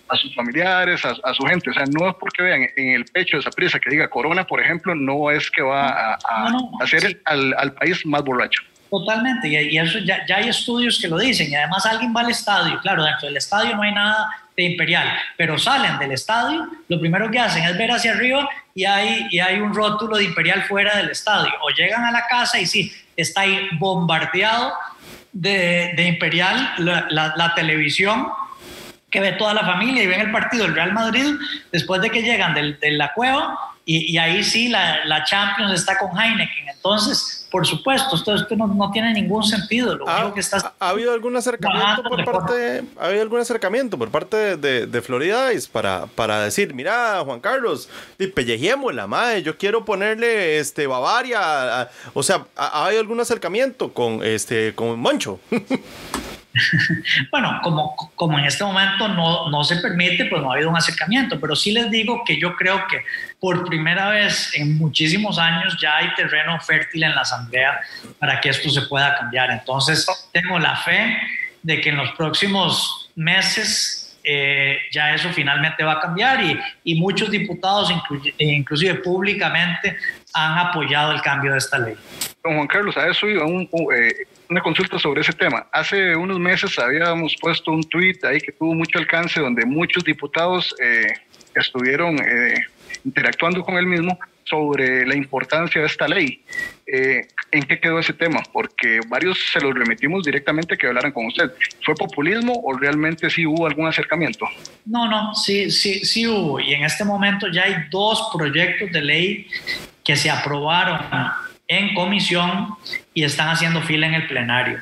a sus familiares, a, a, su gente. O sea, no es porque vean en el pecho de esa prisa que diga corona, por ejemplo, no es que va a, a no, no, hacer sí. al, al, país más borracho. Totalmente, y, y eso ya, ya, hay estudios que lo dicen, y además alguien va al estadio, claro, dentro del estadio no hay nada de imperial, pero salen del estadio, lo primero que hacen es ver hacia arriba y hay, y hay un rótulo de imperial fuera del estadio, o llegan a la casa y sí, está ahí bombardeado de, de Imperial, la, televisión que ve toda la familia y ven el partido del Real Madrid después de que llegan del, de la cueva y, y ahí sí la, la, Champions está con Heineken. Entonces, por supuesto, esto, esto no, no, tiene ningún sentido. Lo ¿Ha, que está ¿Ha, habido algún acercamiento por parte, ¿ha habido algún acercamiento por parte de, de, de Florida para, para decir, mira, Juan Carlos, pellejémosla, madre, yo quiero ponerle este Bavaria, a, o sea, ¿ha, ¿ha habido algún acercamiento con este con Moncho? (laughs) (laughs) bueno, como, como en este momento no, no se permite, pues no ha habido un acercamiento, pero sí les digo que yo creo que por primera vez en muchísimos años ya hay terreno fértil en la Asamblea para que esto se pueda cambiar. Entonces, tengo la fe de que en los próximos meses eh, ya eso finalmente va a cambiar y, y muchos diputados, inclu inclusive públicamente, han apoyado el cambio de esta ley. Don Juan Carlos, a eso iba un eh, una consulta sobre ese tema. Hace unos meses habíamos puesto un tuit ahí que tuvo mucho alcance donde muchos diputados eh, estuvieron eh, interactuando con él mismo sobre la importancia de esta ley. Eh, ¿En qué quedó ese tema? Porque varios se los remitimos directamente que hablaran con usted. ¿Fue populismo o realmente sí hubo algún acercamiento? No, no, sí, sí, sí hubo. Y en este momento ya hay dos proyectos de ley que se aprobaron en comisión y están haciendo fila en el plenario.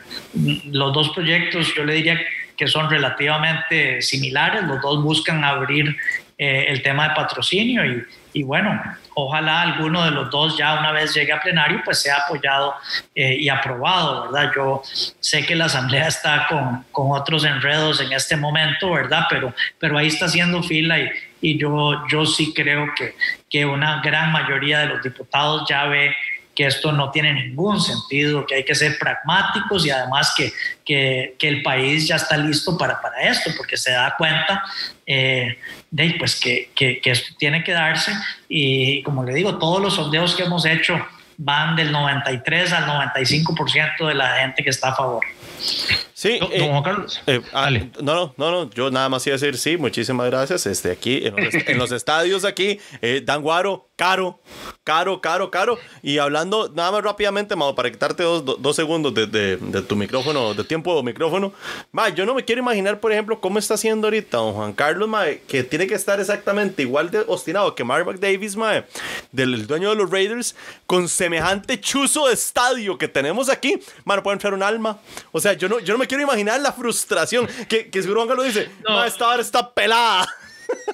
Los dos proyectos yo le diría que son relativamente similares, los dos buscan abrir eh, el tema de patrocinio y, y, bueno, ojalá alguno de los dos ya una vez llegue a plenario pues sea apoyado eh, y aprobado, ¿verdad? Yo sé que la Asamblea está con, con, otros enredos en este momento, ¿verdad? Pero, pero ahí está haciendo fila y, y yo, yo sí creo que, que una gran mayoría de los diputados ya ve que esto no tiene ningún sentido, que hay que ser pragmáticos y además que, que, el país ya está listo para, para esto, porque se da cuenta eh, de pues que, que, que, esto tiene que darse y como le digo, todos los sondeos que hemos hecho van del 93 al 95% de la gente que está a favor. Sí, don, eh, Juan Carlos. Eh, ah, no, no, no, yo nada más iba a decir sí, muchísimas gracias. Este, aquí en los, en los estadios, aquí, eh, Dan Guaro, caro, caro, caro, caro. Y hablando nada más rápidamente, Mao, para quitarte dos, dos segundos de, de, de, tu micrófono, de tiempo de micrófono. Ma, yo no me quiero imaginar, por ejemplo, cómo está haciendo ahorita don Juan Carlos, ma, que tiene que estar exactamente igual de obstinado que Mark Davis, ma, del dueño de los Raiders, con semejante chuzo de estadio que tenemos aquí. Ma, no puede entrar un alma. O sea, yo no, yo no me quiero imaginar la frustración que, que seguro Juan Carlos dice, no. esta hora está pelada.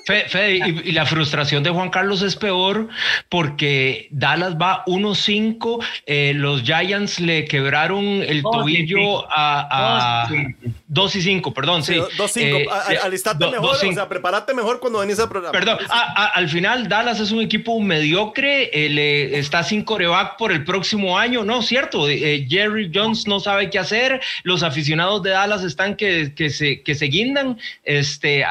Fede, Fe, y, y, la frustración de Juan Carlos es peor porque Dallas va 1-5, eh, los Giants le quebraron el oh, tobillo sí, sí. a, a 2 y 5, perdón, sí. 2 5, eh, alistate do, mejor, o sea, prepárate mejor cuando venís al programa. Perdón, a, a, al final Dallas es un equipo mediocre, eh, le, está sin coreback por el próximo año, no, cierto, eh, Jerry Jones no sabe qué hacer, los aficionados de Dallas están que, que, se, que se guindan, este,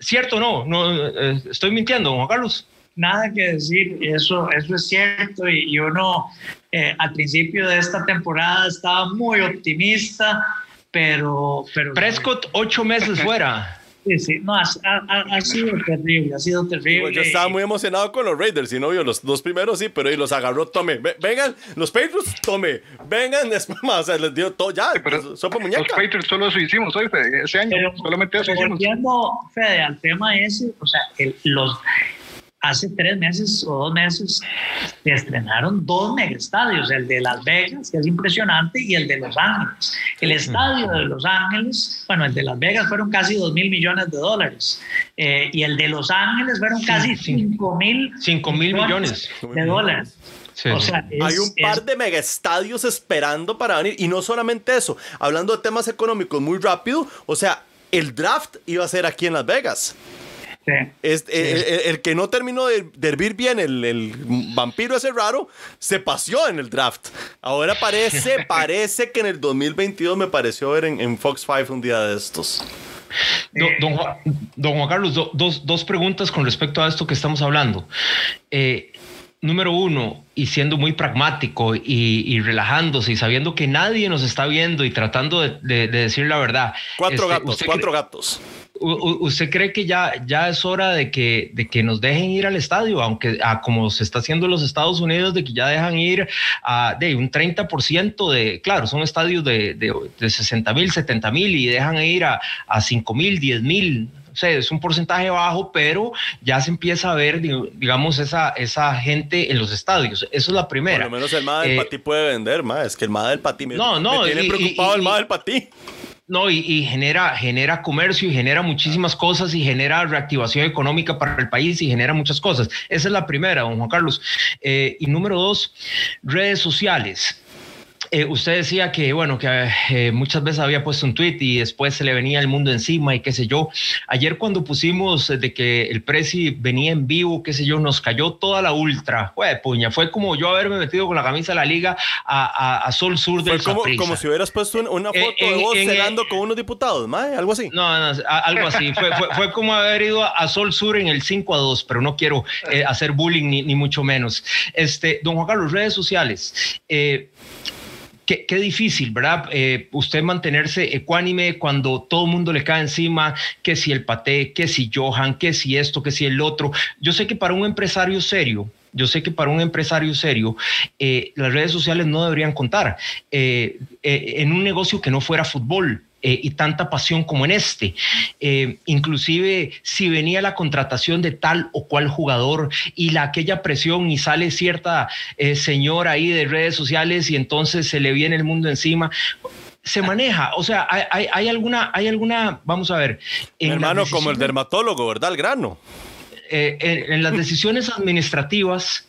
cierto, no, no, eh, estoy mintiendo, Juan Carlos. Nada que decir, eso, eso es cierto y, y uno eh, al principio de esta temporada estaba muy optimista, pero... pero Prescott ocho meses fuera. Sí, sí, no, ha, ha, ha, sido terrible, ha sido terrible. Yo estaba muy emocionado con los Raiders, y no, yo los dos primeros sí, pero y los agarró, tome, vengan, los Patriots, tome, vengan, (laughs) después más, o sea, les dio todo, ya, pero sopa muñeca. Los Patriots solo eso hicimos hoy, Fede, ese año, pero, solamente eso hicimos. Volviendo, Fede, al tema ese, o sea, el, los hace tres meses o dos meses se estrenaron dos megastadios, el de Las Vegas, que es impresionante, y el de Los Ángeles. El estadio de Los Ángeles, bueno, el de Las Vegas fueron casi dos mil millones de dólares, eh, y el de Los Ángeles fueron casi cinco mil, cinco mil millones de dólares. o sea, Hay un par de megastadios esperando para venir. Y no solamente eso, hablando de temas económicos muy rápido, o sea, el draft iba a ser aquí en Las Vegas. Es, eh, El, que no terminó de, hervir bien, el, vampiro ese raro, se paseó en el draft. Ahora parece, (laughs) parece que en el 2022 me pareció ver en, Fox 5 un día de estos. Don, Juan, Carlos, dos, dos, preguntas con respecto a esto que estamos hablando. Eh, número uno, y siendo muy pragmático y, relajándose y sabiendo que nadie nos está viendo y tratando de, decir la verdad. Cuatro este, gatos, cuatro gatos. ¿Usted cree que ya, ya es hora de que, de que nos dejen ir al estadio, aunque a, como se está haciendo en los Estados Unidos, de que ya dejan ir a de un 30% de, claro, son estadios de, de, de 60 mil, 70 mil y dejan ir a, a 5 mil, 10 mil, es un porcentaje bajo, pero ya se empieza a ver, digamos, esa, esa gente en los estadios. Eso es la primera. Por lo menos el MAD del eh, Patí puede vender, más. Es que el MAD del Patí me, no, no, tiene preocupado el MAD del Patí. No, y, genera, genera comercio y genera muchísimas cosas y genera reactivación económica para el país y genera muchas cosas. Esa es la primera, don Juan Carlos. Eh, y número dos, redes sociales. Eh, usted decía que, bueno, que eh, muchas veces había puesto un tweet y después se le venía el mundo encima y qué sé yo. Ayer cuando pusimos de que el Prezi venía en vivo, qué sé yo, nos cayó toda la ultra. Fue puña, fue como yo haberme metido con la camisa de la liga a, Sol Sur del Fue como, como, si hubieras puesto una eh, foto de vos cenando con unos diputados, algo así. No, no algo así. fue, fue, como haber ido a, Sol Sur en el 5 a 2, pero no quiero hacer bullying ni, ni, mucho menos. Este, don Juan Carlos, redes sociales. Eh, Qué, difícil, ¿verdad? Eh, usted mantenerse ecuánime cuando todo el mundo le cae encima, que si el paté, que si Johan, que si esto, que si el otro. Yo sé que para un empresario serio, yo sé que para un empresario serio, eh, las redes sociales no deberían contar. Eh, en un negocio que no fuera fútbol, eh, y tanta pasión como en este. Eh, inclusive si venía la contratación de tal o cual jugador y la aquella presión y sale cierta eh, señora ahí de redes sociales y entonces se le viene el mundo encima se maneja, o sea, hay, hay, alguna, hay alguna, vamos a ver. hermano, como el dermatólogo, ¿verdad? El grano. En, las decisiones administrativas.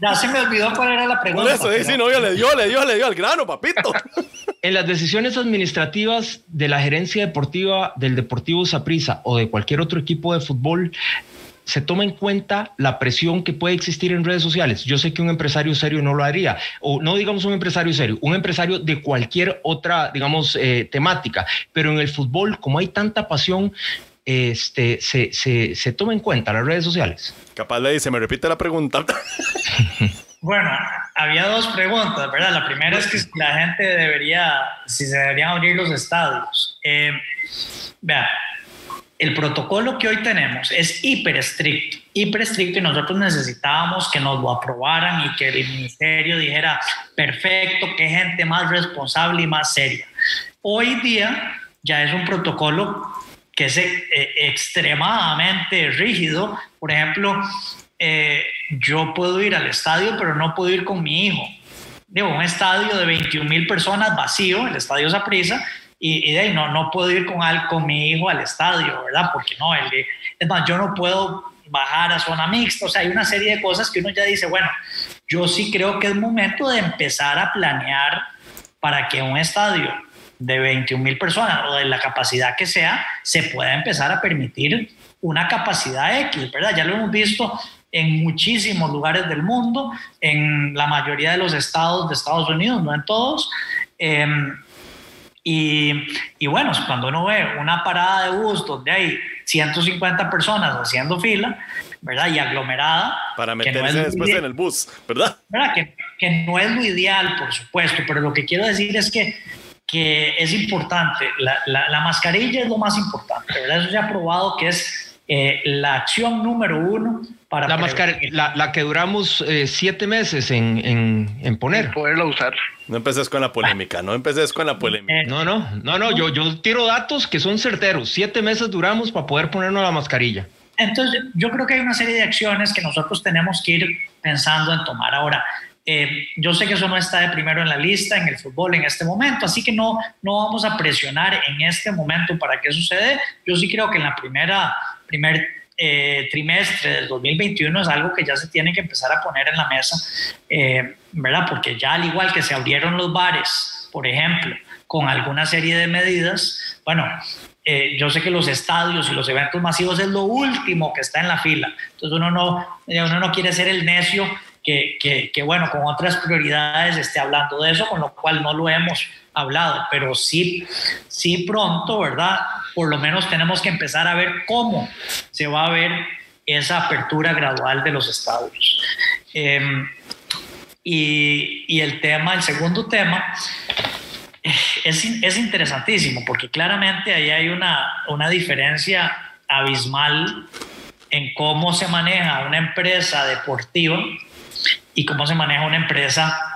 ya, se me olvidó cuál era la pregunta. Por eso, sí, no, yo le dio, le dio, le dio al grano, papito. (laughs) En las decisiones administrativas de la gerencia deportiva del Deportivo Saprissa o de cualquier otro equipo de fútbol, se toma en cuenta la presión que puede existir en redes sociales. Yo sé que un empresario serio no lo haría, o no digamos un empresario serio, un empresario de cualquier otra, digamos, eh, temática, pero en el fútbol, como hay tanta pasión, este, se, se, se toma en cuenta las redes sociales. Capaz le dice, me repite la pregunta. (laughs) Bueno, había dos preguntas, ¿verdad? La primera es que la gente debería, si se deberían abrir los estadios. Eh, vea, el protocolo que hoy tenemos es hiper estricto, hiper estricto y nosotros necesitábamos que nos lo aprobaran y que el ministerio dijera, perfecto, qué gente más responsable y más seria. Hoy día ya es un protocolo que es eh, extremadamente rígido. Por ejemplo, eh, yo puedo ir al estadio, pero no puedo ir con mi hijo. Digo, un estadio de 21 mil personas vacío, el estadio Zaprisa, y, y de ahí no, no puedo ir con, al, con mi hijo al estadio, ¿verdad? Porque no, el, es más, yo no puedo bajar a zona mixta, o sea, hay una serie de cosas que uno ya dice, bueno, yo sí creo que es momento de empezar a planear para que un estadio de 21 mil personas o de la capacidad que sea, se pueda empezar a permitir una capacidad X, ¿verdad? Ya lo hemos visto en muchísimos lugares del mundo, en la mayoría de los estados de Estados Unidos, no en todos. Em, y, y, bueno, cuando uno ve una parada de bus donde hay 150 personas haciendo fila, ¿verdad? Y aglomerada. Para meterse después en el bus, ¿verdad? ¿verdad? Que, que, no es lo ideal, por supuesto, pero lo que quiero decir es que, que es importante. La, la, la mascarilla es lo más importante, ¿verdad? Eso se ha probado que es eh, la acción número uno para... La, la, que duramos eh, siete meses en, en, en poner. Poderla usar. No empeces con la polémica, no empeces con la polémica. Eh, no, no, no, no, yo, yo tiro datos que son certeros. Siete meses duramos para poder ponernos la mascarilla. entonces yo creo que hay una serie de acciones que nosotros tenemos que ir pensando en tomar. Ahora, eh, yo sé que eso no está de primero en la lista en el fútbol en este momento, así que no, no vamos a presionar en este momento para que suceda. Yo sí creo que en la primera, primer eh, trimestre del 2021 es algo que ya se tiene que empezar a poner en la mesa, eh, ¿verdad? Porque ya al igual que se abrieron los bares, por ejemplo, con alguna serie de medidas, bueno, yo sé que los estadios y los eventos masivos es lo último que está en la fila. Entonces uno no, uno no quiere ser el necio que, que, bueno, con otras prioridades esté hablando de eso, con lo cual no lo hemos hablado, pero sí, sí pronto, ¿verdad? Por lo menos tenemos que empezar a ver cómo se va a ver esa apertura gradual de los estados. Em, y, y, el tema, el segundo tema, es, es, interesantísimo, porque claramente ahí hay una, una diferencia abismal en cómo se maneja una empresa deportiva y cómo se maneja una empresa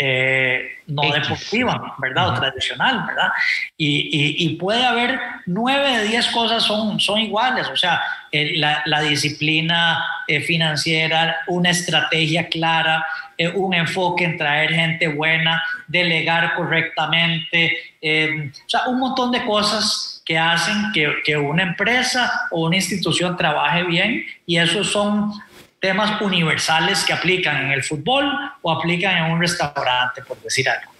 eh, no deportiva, ¿verdad? O tradicional, ¿verdad? Y, y, puede haber nueve de diez cosas son, son iguales, o sea, eh, la, la, disciplina eh, financiera, una estrategia clara, un enfoque en traer gente buena, delegar correctamente, o sea, un montón de cosas que hacen que, que una empresa o una institución trabaje bien y esos son temas universales que aplican en el fútbol o aplican en un restaurante, por decir algo.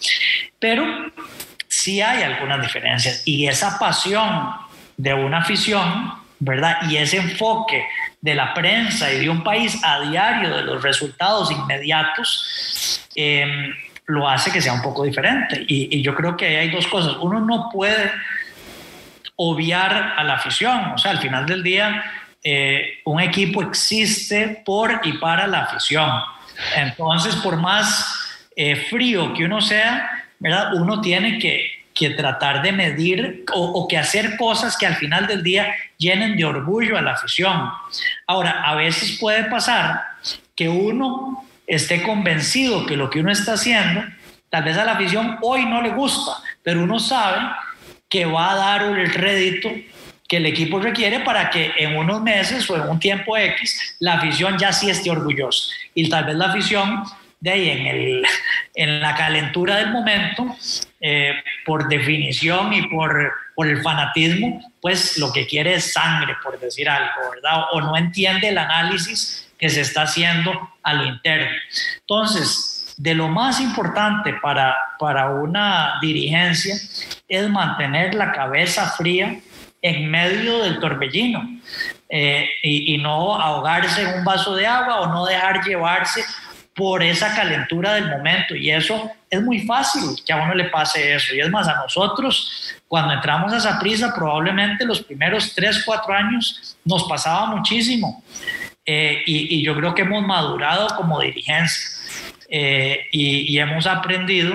Pero sí hay algunas diferencias y esa pasión de una afición, ¿verdad? Y ese enfoque de la prensa y de un país a diario de los resultados inmediatos, em, lo hace que sea un poco diferente. Y, y yo creo que hay dos cosas. Uno no puede obviar a la afición, o sea, al final del día eh, un equipo existe por y para la afición. Entonces, por más eh, frío que uno sea, uno tiene que, tratar de medir o, que hacer cosas que al final del día llenen de orgullo a la afición. Ahora, a veces puede pasar que uno esté convencido que lo que uno está haciendo, tal vez a la afición hoy no le gusta, pero uno sabe que va a dar el rédito que el equipo requiere para que en unos meses o en un tiempo X la afición ya sí esté orgullosa. Y tal vez la afición de ahí en, el, (laughs) en la calentura del momento, eh, por definición y por, por el fanatismo, pues lo que quiere es sangre, por decir algo, ¿verdad? O no entiende el análisis que se está haciendo a lo interno. Entonces, de lo más importante para, para una dirigencia es mantener la cabeza fría en medio del torbellino eh, y, no ahogarse en un vaso de agua o no dejar llevarse por esa calentura del momento. Y eso es muy fácil que a uno le pase eso. Y es más, a nosotros, cuando entramos a esa prisa, probablemente los primeros tres, cuatro años nos pasaba muchísimo. Eh, y, yo creo que hemos madurado como dirigencia eh, y, y hemos aprendido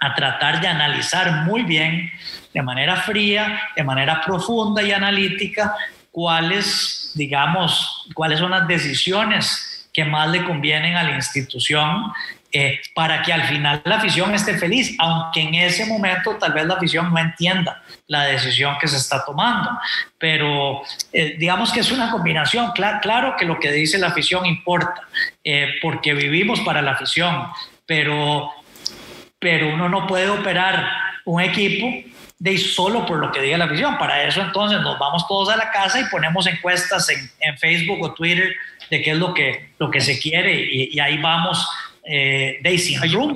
a tratar de analizar muy bien de manera fría, de manera profunda y analítica, cuáles, digamos, cuáles son las decisiones que más le convienen a la institución eh, para que al final la afición esté feliz, aunque en ese momento tal vez la afición no entienda la decisión que se está tomando. Pero eh, digamos que es una combinación. claro que lo que dice la afición importa, eh, porque vivimos para la afición, pero, pero uno no puede operar un equipo de solo por lo que diga la afición. Para eso entonces nos vamos todos a la casa y ponemos encuestas en, en Facebook o Twitter de qué es lo que, lo que se quiere y, ahí vamos eh, de sin Un,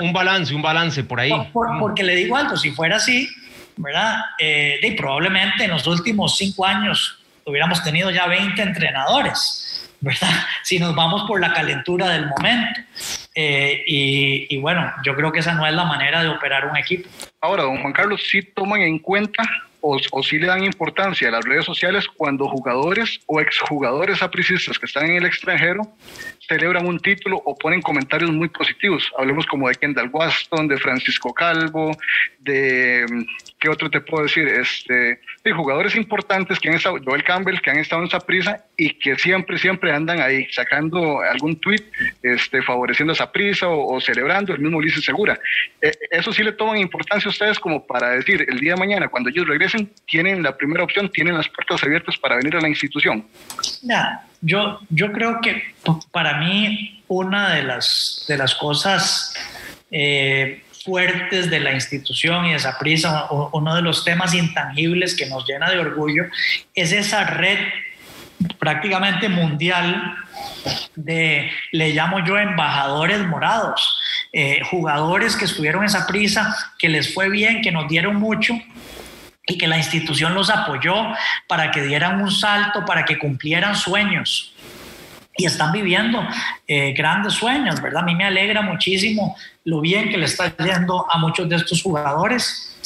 un, balance, un balance por ahí. porque le digo algo, si fuera así, ¿verdad? Eh, de, probablemente en los últimos cinco años hubiéramos tenido ya 20 entrenadores. ¿Verdad? (laughs) Si nos vamos por la calentura del momento. Eh, y, bueno, yo creo que esa no es la manera de operar un equipo. Ahora, don Juan Carlos, sí toman en cuenta o, o sí le dan importancia a las redes sociales cuando jugadores o exjugadores apricistas que están en el extranjero celebran un título o ponen comentarios muy positivos. Hablemos como de Kendall Waston, de Francisco Calvo, de ¿qué otro te puedo decir? Este, de jugadores importantes que han estado, Joel Campbell, que han estado en esa prisa y que siempre, siempre andan ahí sacando algún tweet este, favoreciendo a Saprisa o, celebrando el mismo Ulises Segura. Eh, eso sí le toman importancia a ustedes como para decir, el día de mañana, cuando ellos regresen, tienen la primera opción, tienen las puertas abiertas para venir a la institución. Ya, yo, yo creo que para mí una de las, de las cosas eh, fuertes de la institución y de esa prisa, uno de los temas intangibles que nos llena de orgullo, es esa red prácticamente mundial de, le llamo yo, embajadores morados, eh, jugadores que estuvieron esa prisa, que les fue bien, que nos dieron mucho y que la institución los apoyó para que dieran un salto, para que cumplieran sueños. Y están viviendo eh, grandes sueños, ¿verdad? A mí me alegra muchísimo lo bien que le está yendo a muchos de estos jugadores,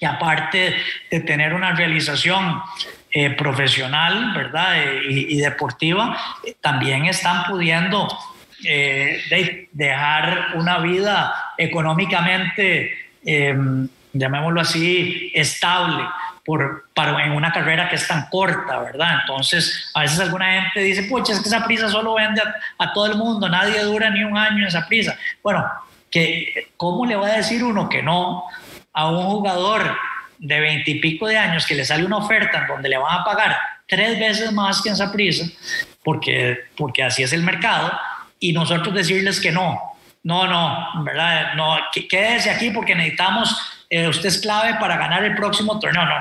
que aparte de tener una realización eh, profesional, ¿verdad? Eh, y, deportiva, también están pudiendo dejar una vida económicamente em, llamémoslo así, estable por, para, en una carrera que es tan corta, ¿verdad? Entonces, a veces alguna gente dice, pucha, es que esa prisa solo vende a, todo el mundo, nadie dura ni un año en esa prisa. Bueno, que, ¿cómo le va a decir uno que no a un jugador de veintipico de años que le sale una oferta en donde le van a pagar tres veces más que esa prisa, porque, porque así es el mercado, y nosotros decirles que no, no, no, ¿verdad? No, quédese aquí porque necesitamos eh, usted es clave para ganar el próximo torneo. No,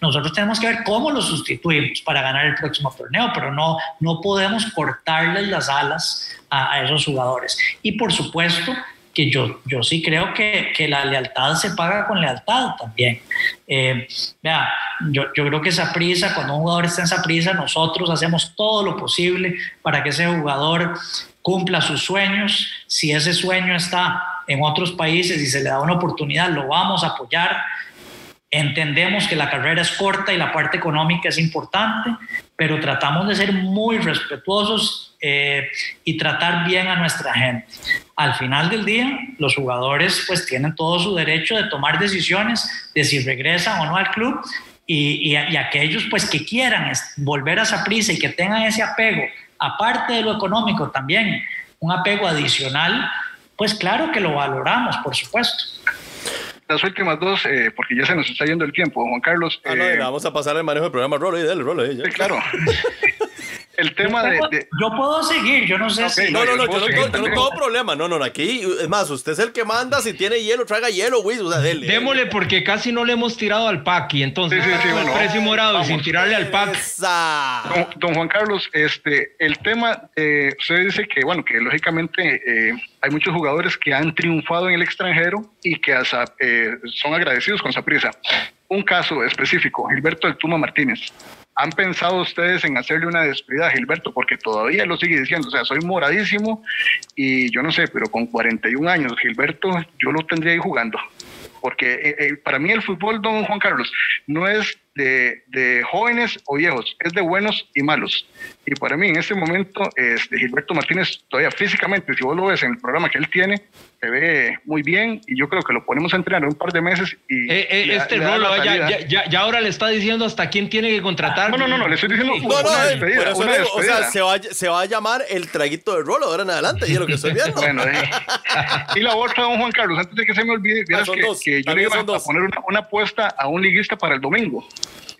nosotros tenemos que ver cómo lo sustituimos para ganar el próximo torneo, pero no, no podemos cortarles las alas a, esos jugadores. Y por supuesto que yo, yo sí creo que, que la lealtad se paga con lealtad también. Eh, vea, yo, yo, creo que esa prisa, cuando un jugador está en esa prisa, nosotros hacemos todo lo posible para que ese jugador cumpla sus sueños. Si ese sueño está en otros países y se le da una oportunidad, lo vamos a apoyar. Entendemos que la carrera es corta y la parte económica es importante, pero tratamos de ser muy respetuosos eh, y tratar bien a nuestra gente. Al final del día, los jugadores pues tienen todo su derecho de tomar decisiones de si regresan o no al club y, y, aquellos pues que quieran volver a esa prisa y que tengan ese apego, aparte de lo económico también, un apego adicional, pues claro que lo valoramos, por supuesto. Las últimas dos, eh, porque ya se nos está yendo el tiempo, Juan Carlos. Ah, no, eh, vamos a pasar el manejo del programa. Rolo, y dale, Rolo. Sí, claro. (laughs) el tema de, Yo puedo seguir, yo no sé si... No, no, no, yo, no, no tengo problema. No, no, aquí, es más, usted es el que manda, si tiene hielo, traiga hielo, güey, o sea, dele. Démosle, porque casi no le hemos tirado al pack, y entonces, sí, sí, sí, bueno, precio morado, y sin tirarle al pack. Don, don, Juan Carlos, este, el tema, eh, usted dice que, bueno, que lógicamente eh, hay muchos jugadores que han triunfado en el extranjero y que hasta, eh, son agradecidos con prisa. Un caso específico, Gilberto del Tuma Martínez ¿Han pensado ustedes en hacerle una despedida a Gilberto? Porque todavía lo sigue diciendo, o sea, soy moradísimo y yo no sé, pero con 41 años, Gilberto, yo lo tendría ahí jugando. Porque eh, eh, para mí el fútbol, don Juan Carlos, no es de, de, jóvenes o viejos, es de buenos y malos. Y para mí en este momento, este, Gilberto Martínez, todavía físicamente, si vos lo ves en el programa que él tiene, se ve muy bien y yo creo que lo ponemos a entrenar un par de meses y... Eh, eh, este rolo, ya, ya, ya, ahora le está diciendo hasta quién tiene que contratar. No, no, no, no le estoy diciendo no, una no, despedida, una digo, O sea, se va, se va, a llamar el traguito de rolo ahora en adelante y es lo que estoy viendo. bueno, eh. (laughs) y la otra, don Juan Carlos, antes de que se me olvide, ah, que, dos, que, yo le iba a poner una, una apuesta a un liguista para el domingo.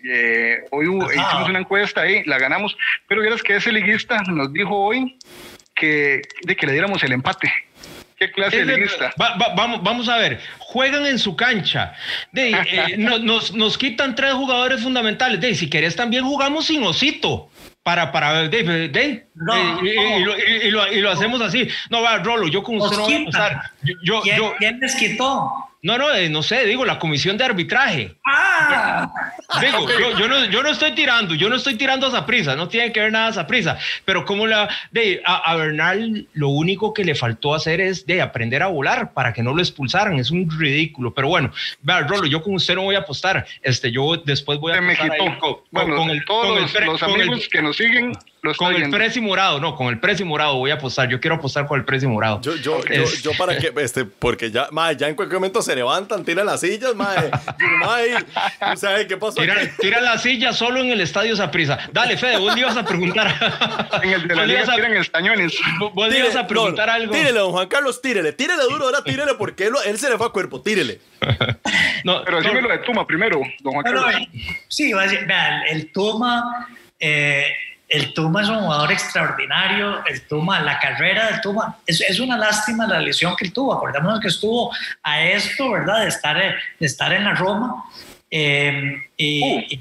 Eh, hoy hicimos una encuesta ahí, la ganamos, pero vieras que ese liguista nos dijo hoy que, de que le diéramos el empate. ¿Qué clase de lista? vamos, vamos a ver, juegan en su cancha. De, eh, (laughs) nos, nos, quitan tres jugadores fundamentales. De, si querés también jugamos sin osito. Para, para, de, de, y, lo, y, lo, hacemos así. No, va, Rolo, yo con usted no voy a pasar. Yo, ¿Quién, yo, ¿Quién les quitó? No, no, eh, no sé, digo, la comisión de arbitraje. Ah. Digo, yo, no, yo no estoy tirando, yo no estoy tirando a esa prisa, no tiene que ver nada a esa prisa, pero como la, de, a, Bernal lo único que le faltó hacer es de aprender a volar para que no lo expulsaran, es un ridículo, pero bueno, vea, Rolo, yo con usted no voy a apostar, este, yo después voy a apostar con, bueno, con el, todos los, amigos que nos siguen con el precio morado, no, con el precio morado voy a apostar. Yo quiero apostar con el precio morado. Yo, yo, yo, yo, para que, este, porque ya, madre, ya en cualquier momento se levantan, tiran las sillas, madre. ¿sabes qué pasa? Tiran, tira las sillas solo en el estadio Zaprisa. Dale, Fede, vos le ibas a preguntar. (laughs) en el de la liga tiran estañones. Vos le ibas a preguntar algo. Tírele, don Juan Carlos, tírele. Tírele duro, ahora tírele, porque él, él se le fue a cuerpo, tírele. (laughs) no, Pero decime lo de Tuma primero, don Juan Carlos. sí, va a decir, vean, el Tuma. Eh, el Tuma es un jugador extraordinario, el Tuma, la carrera del Tuma, es, es, una lástima la lesión que él tuvo, acordémonos que estuvo a esto, ¿verdad? De estar, de estar en la Roma eh, y,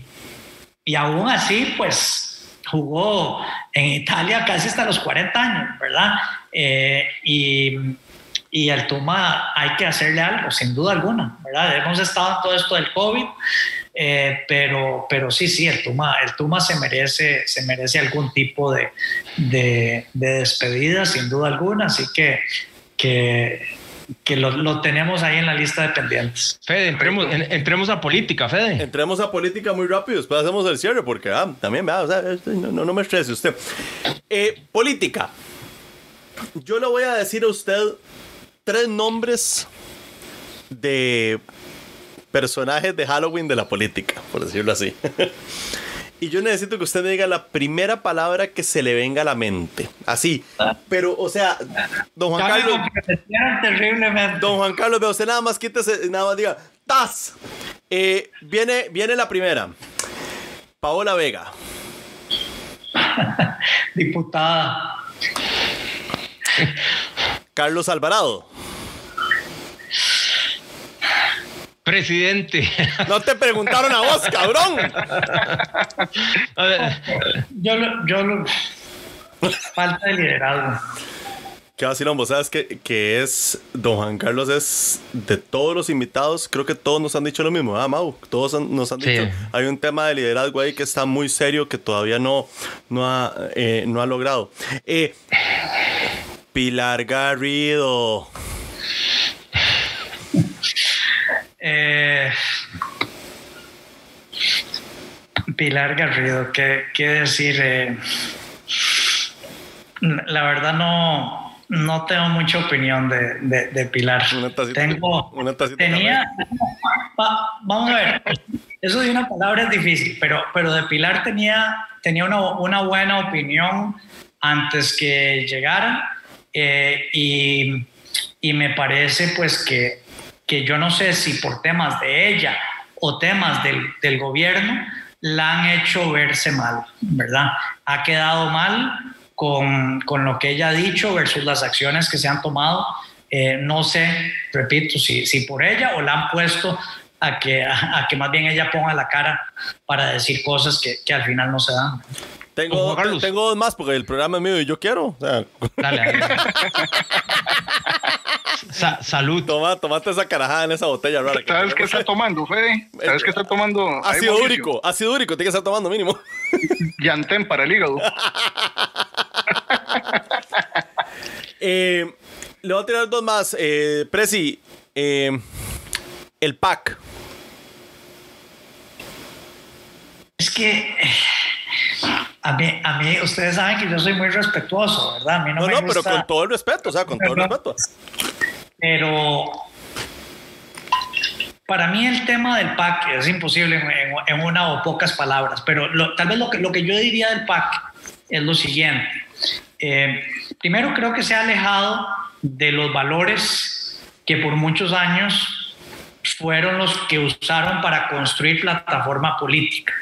y, aún así, pues jugó en Italia casi hasta los 40 años, ¿verdad? Eh, y, y al Tuma hay que hacerle algo, sin duda alguna, ¿verdad? Hemos estado en todo esto del COVID. Eh, pero, pero sí, sí, el Tuma, el Tuma se, merece, se merece algún tipo de, de, despedida, sin duda alguna, así que, que, que lo, lo, tenemos ahí en la lista de pendientes. Fede, entremos, entremos a política, Fede. Entremos a política muy rápido, después hacemos el cierre, porque ah, también, o sea, este, no, no, me estrese usted. Eh, política. Yo le voy a decir a usted tres nombres de personajes de Halloween de la política, por decirlo así. (laughs) y yo necesito que usted me diga la primera palabra que se le venga a la mente. Así. Pero, o sea, don Juan Carlos. Don Juan Carlos, veo usted nada más quítese, nada más diga, ¡tas! Eh, viene, viene la primera. Paola Vega. (laughs) Diputada. Carlos Alvarado. Presidente. (laughs) No te preguntaron a vos, cabrón. yo lo, yo lo, falta de liderazgo. Qué vacilón, vos sabes que, que, es Don Juan Carlos es de todos los invitados, creo que todos nos han dicho lo mismo, ah, Mau, todos nos han dicho, hay un tema de liderazgo ahí que está muy serio que todavía no, no, ha, eh, no ha logrado. Eh, Pilar Garrido. Eh, Pilar Garrido, ¿qué, decir? Eh, la verdad no, no tengo mucha opinión de, Pilar. tengo, tenía, vamos a ver, eso de una palabra es difícil, pero, pero de Pilar tenía, tenía una, buena opinión antes que llegara eh, y, y me parece pues que que yo no sé si por temas de ella o temas del, del gobierno la han hecho verse mal, ¿verdad? Ha quedado mal con, con, lo que ella ha dicho versus las acciones que se han tomado. Eh, no sé, repito, si, si por ella o la han puesto a que, a, que más bien ella ponga la cara para decir cosas que, que al final no se dan. Tengo, tengo dos más porque el programa es mío y yo quiero. dale, (laughs) salud. Toma, tomate esa carajada en esa botella rara. ¿Sabes qué está tomando, Fede? ¿Sabes qué está tomando? Ácido úrico, ácido úrico, tiene que estar tomando mínimo. Yantén para el hígado. (laughs) eh, le voy a tirar dos más. Eh, Prezi, eh, el pack. Es que a mí, a mí, ustedes saben que yo soy muy respetuoso, ¿verdad? A mí no, no, no pero con todo el respeto, o sea, con todo el respeto. Pero para mí el tema del PAC es imposible en, una o pocas palabras, pero tal vez lo que, lo que yo diría del PAC es lo siguiente. Eh, primero creo que se ha alejado de los valores que por muchos años fueron los que usaron para construir plataforma política,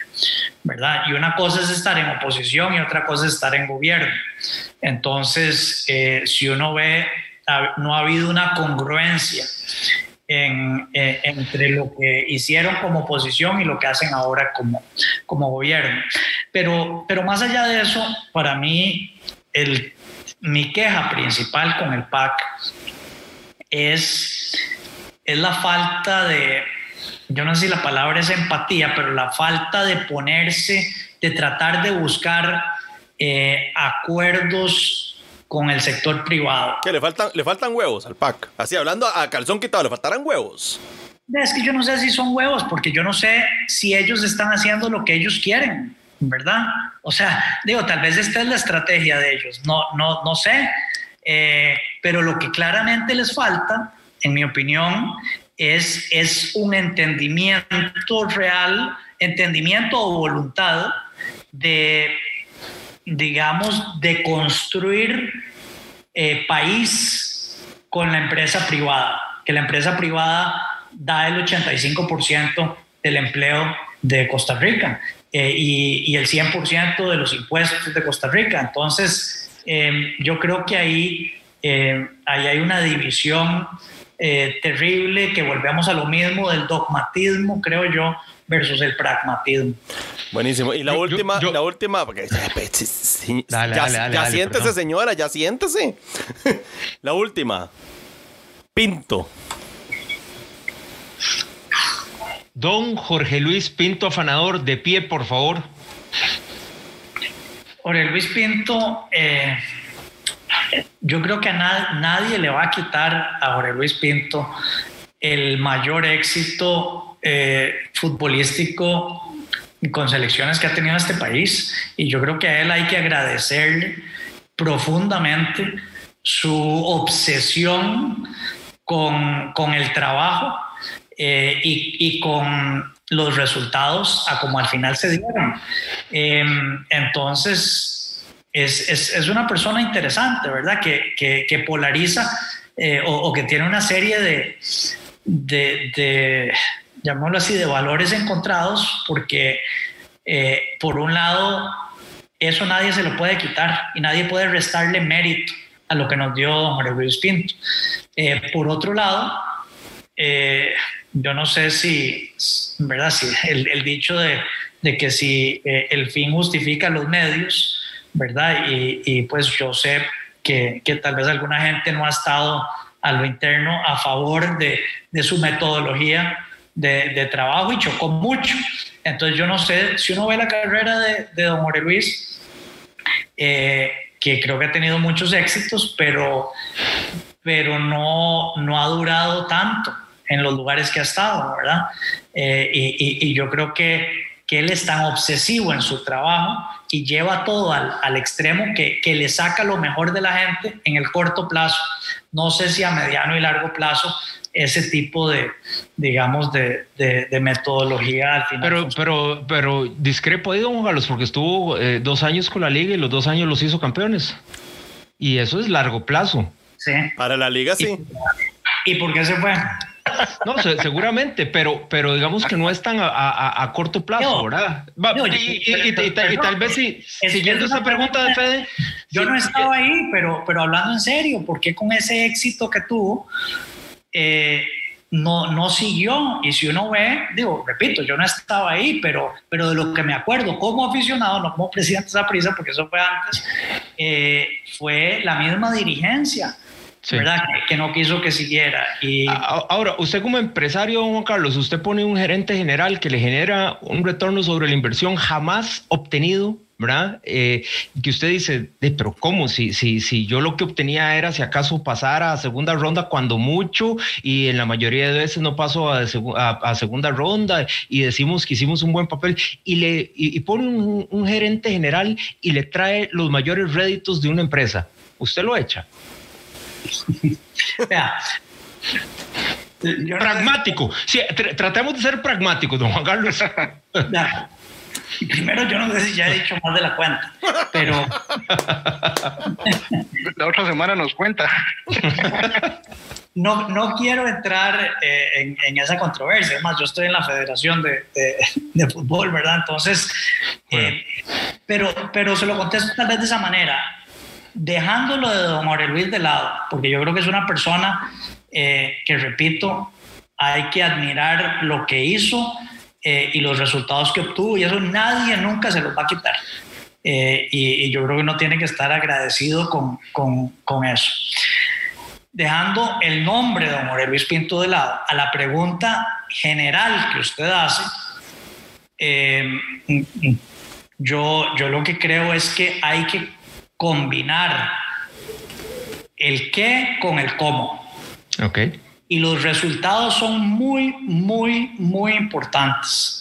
¿verdad? Y una cosa es estar en oposición y otra cosa es estar en gobierno. Entonces, eh, si uno ve no ha habido una congruencia eh, entre lo que hicieron como oposición y lo que hacen ahora como, como gobierno. Pero, pero más allá de eso, para mí, el, mi queja principal con el PAC es, es la falta de, yo no sé si la palabra es empatía, pero la falta de ponerse, de tratar de buscar eh, acuerdos con el sector privado. Que le faltan, le faltan huevos al PAC. Así, hablando a calzón quitado, le faltarán huevos. Es que yo no sé si son huevos, porque yo no sé si ellos están haciendo lo que ellos quieren. ¿verdad? O sea, digo, tal vez esta es la estrategia de ellos, no, no, no sé, eh, pero lo que claramente les falta, en mi opinión, es, es un entendimiento real, entendimiento o voluntad de, digamos, de construir eh, país con la empresa privada, que la empresa privada da el 85% del empleo de Costa Rica eh, y, el 100% de los impuestos de Costa Rica. Entonces, em, yo creo que ahí, ahí hay una división eh, terrible que volvemos a lo mismo del dogmatismo, creo yo, versus el pragmatismo. Buenísimo. Y la última, la última, porque ya, siéntese, señora, ya siéntese. (laughs) la última. Pinto. Don Jorge Luis Pinto Afanador, de pie, por favor. Jorge Luis Pinto, eh, yo creo que a nadie le va a quitar a Jorge Luis Pinto el mayor éxito eh, futbolístico con selecciones que ha tenido este país. Y yo creo que a él hay que agradecerle profundamente su obsesión con, con el trabajo eh, y, con los resultados a como al final se dieron. Em, entonces, es, es, es, una persona interesante, ¿verdad? Que, que, polariza eh, o, que tiene una serie de, de, de, llamémoslo así, de valores encontrados, porque eh, por un lado, eso nadie se lo puede quitar y nadie puede restarle mérito a lo que nos dio don Luis Pinto. por otro lado, eh, yo no sé si, ¿verdad? Si el, dicho de, que si eh, el fin justifica los medios, ¿verdad? Y, pues yo sé que, tal vez alguna gente no ha estado a lo interno a favor de, su metodología de, trabajo y chocó mucho. Entonces yo no sé, si uno ve la carrera de, don Jorge Luis, eh, que creo que ha tenido muchos éxitos, pero, pero no, no ha durado tanto en los lugares que ha estado, ¿verdad? Eh, y, yo creo que, que, él es tan obsesivo en su trabajo y lleva todo al, al extremo que, que, le saca lo mejor de la gente en el corto plazo. No sé si a mediano y largo plazo ese tipo de, digamos, de, de, metodología al final. Pero, pero, pero discrepo ahí, don Carlos, porque estuvo eh, dos años con la liga y los dos años los hizo campeones. Y eso es largo plazo. Sí. Para la liga, sí. ¿Y, ¿y por qué se fue? No, seguramente, pero, pero digamos que no es tan a, corto plazo, ¿verdad? y, tal vez si, siguiendo esa pregunta de Fede. Yo no estaba ahí, pero, pero hablando en serio, ¿por qué con ese éxito que tuvo eh, no, no siguió? Y si uno ve, digo, repito, yo no estaba ahí, pero, pero de lo que me acuerdo como aficionado, no como presidente de esa prisa, porque eso fue antes, eh, fue la misma dirigencia ¿verdad? Que, no quiso que siguiera. Y... Ahora, usted como empresario, Juan Carlos, usted pone un gerente general que le genera un retorno sobre la inversión jamás obtenido. ¿verdad? Eh, que usted dice, pero ¿cómo? Si, si, si yo lo que obtenía era si acaso pasar a segunda ronda cuando mucho y en la mayoría de veces no paso a, a, segunda ronda y decimos que hicimos un buen papel y, le, y, pone un, un gerente general y le trae los mayores réditos de una empresa, ¿usted lo echa? (laughs) pragmático. Sí, tratemos de ser pragmáticos, don Juan Carlos. (laughs) Primero, yo no sé si ya he dicho más de la cuenta, pero. (laughs) La otra semana nos cuenta. No, no quiero entrar eh, en, esa controversia. Además, yo estoy en la Federación de, de, Fútbol, ¿verdad? Entonces, eh, pero, pero se lo contesto tal vez de esa manera dejándolo de don Jorge Luis de lado, porque yo creo que es una persona eh, que, repito, hay que admirar lo que hizo eh, y los resultados que obtuvo, y eso nadie nunca se los va a quitar. Eh, y, yo creo que uno tiene que estar agradecido con, con, con, eso. Dejando el nombre de don Jorge Luis Pinto de lado, a la pregunta general que usted hace, yo, yo lo que creo es que hay que combinar el qué con el cómo. Ok. Y los resultados son muy, muy, muy importantes.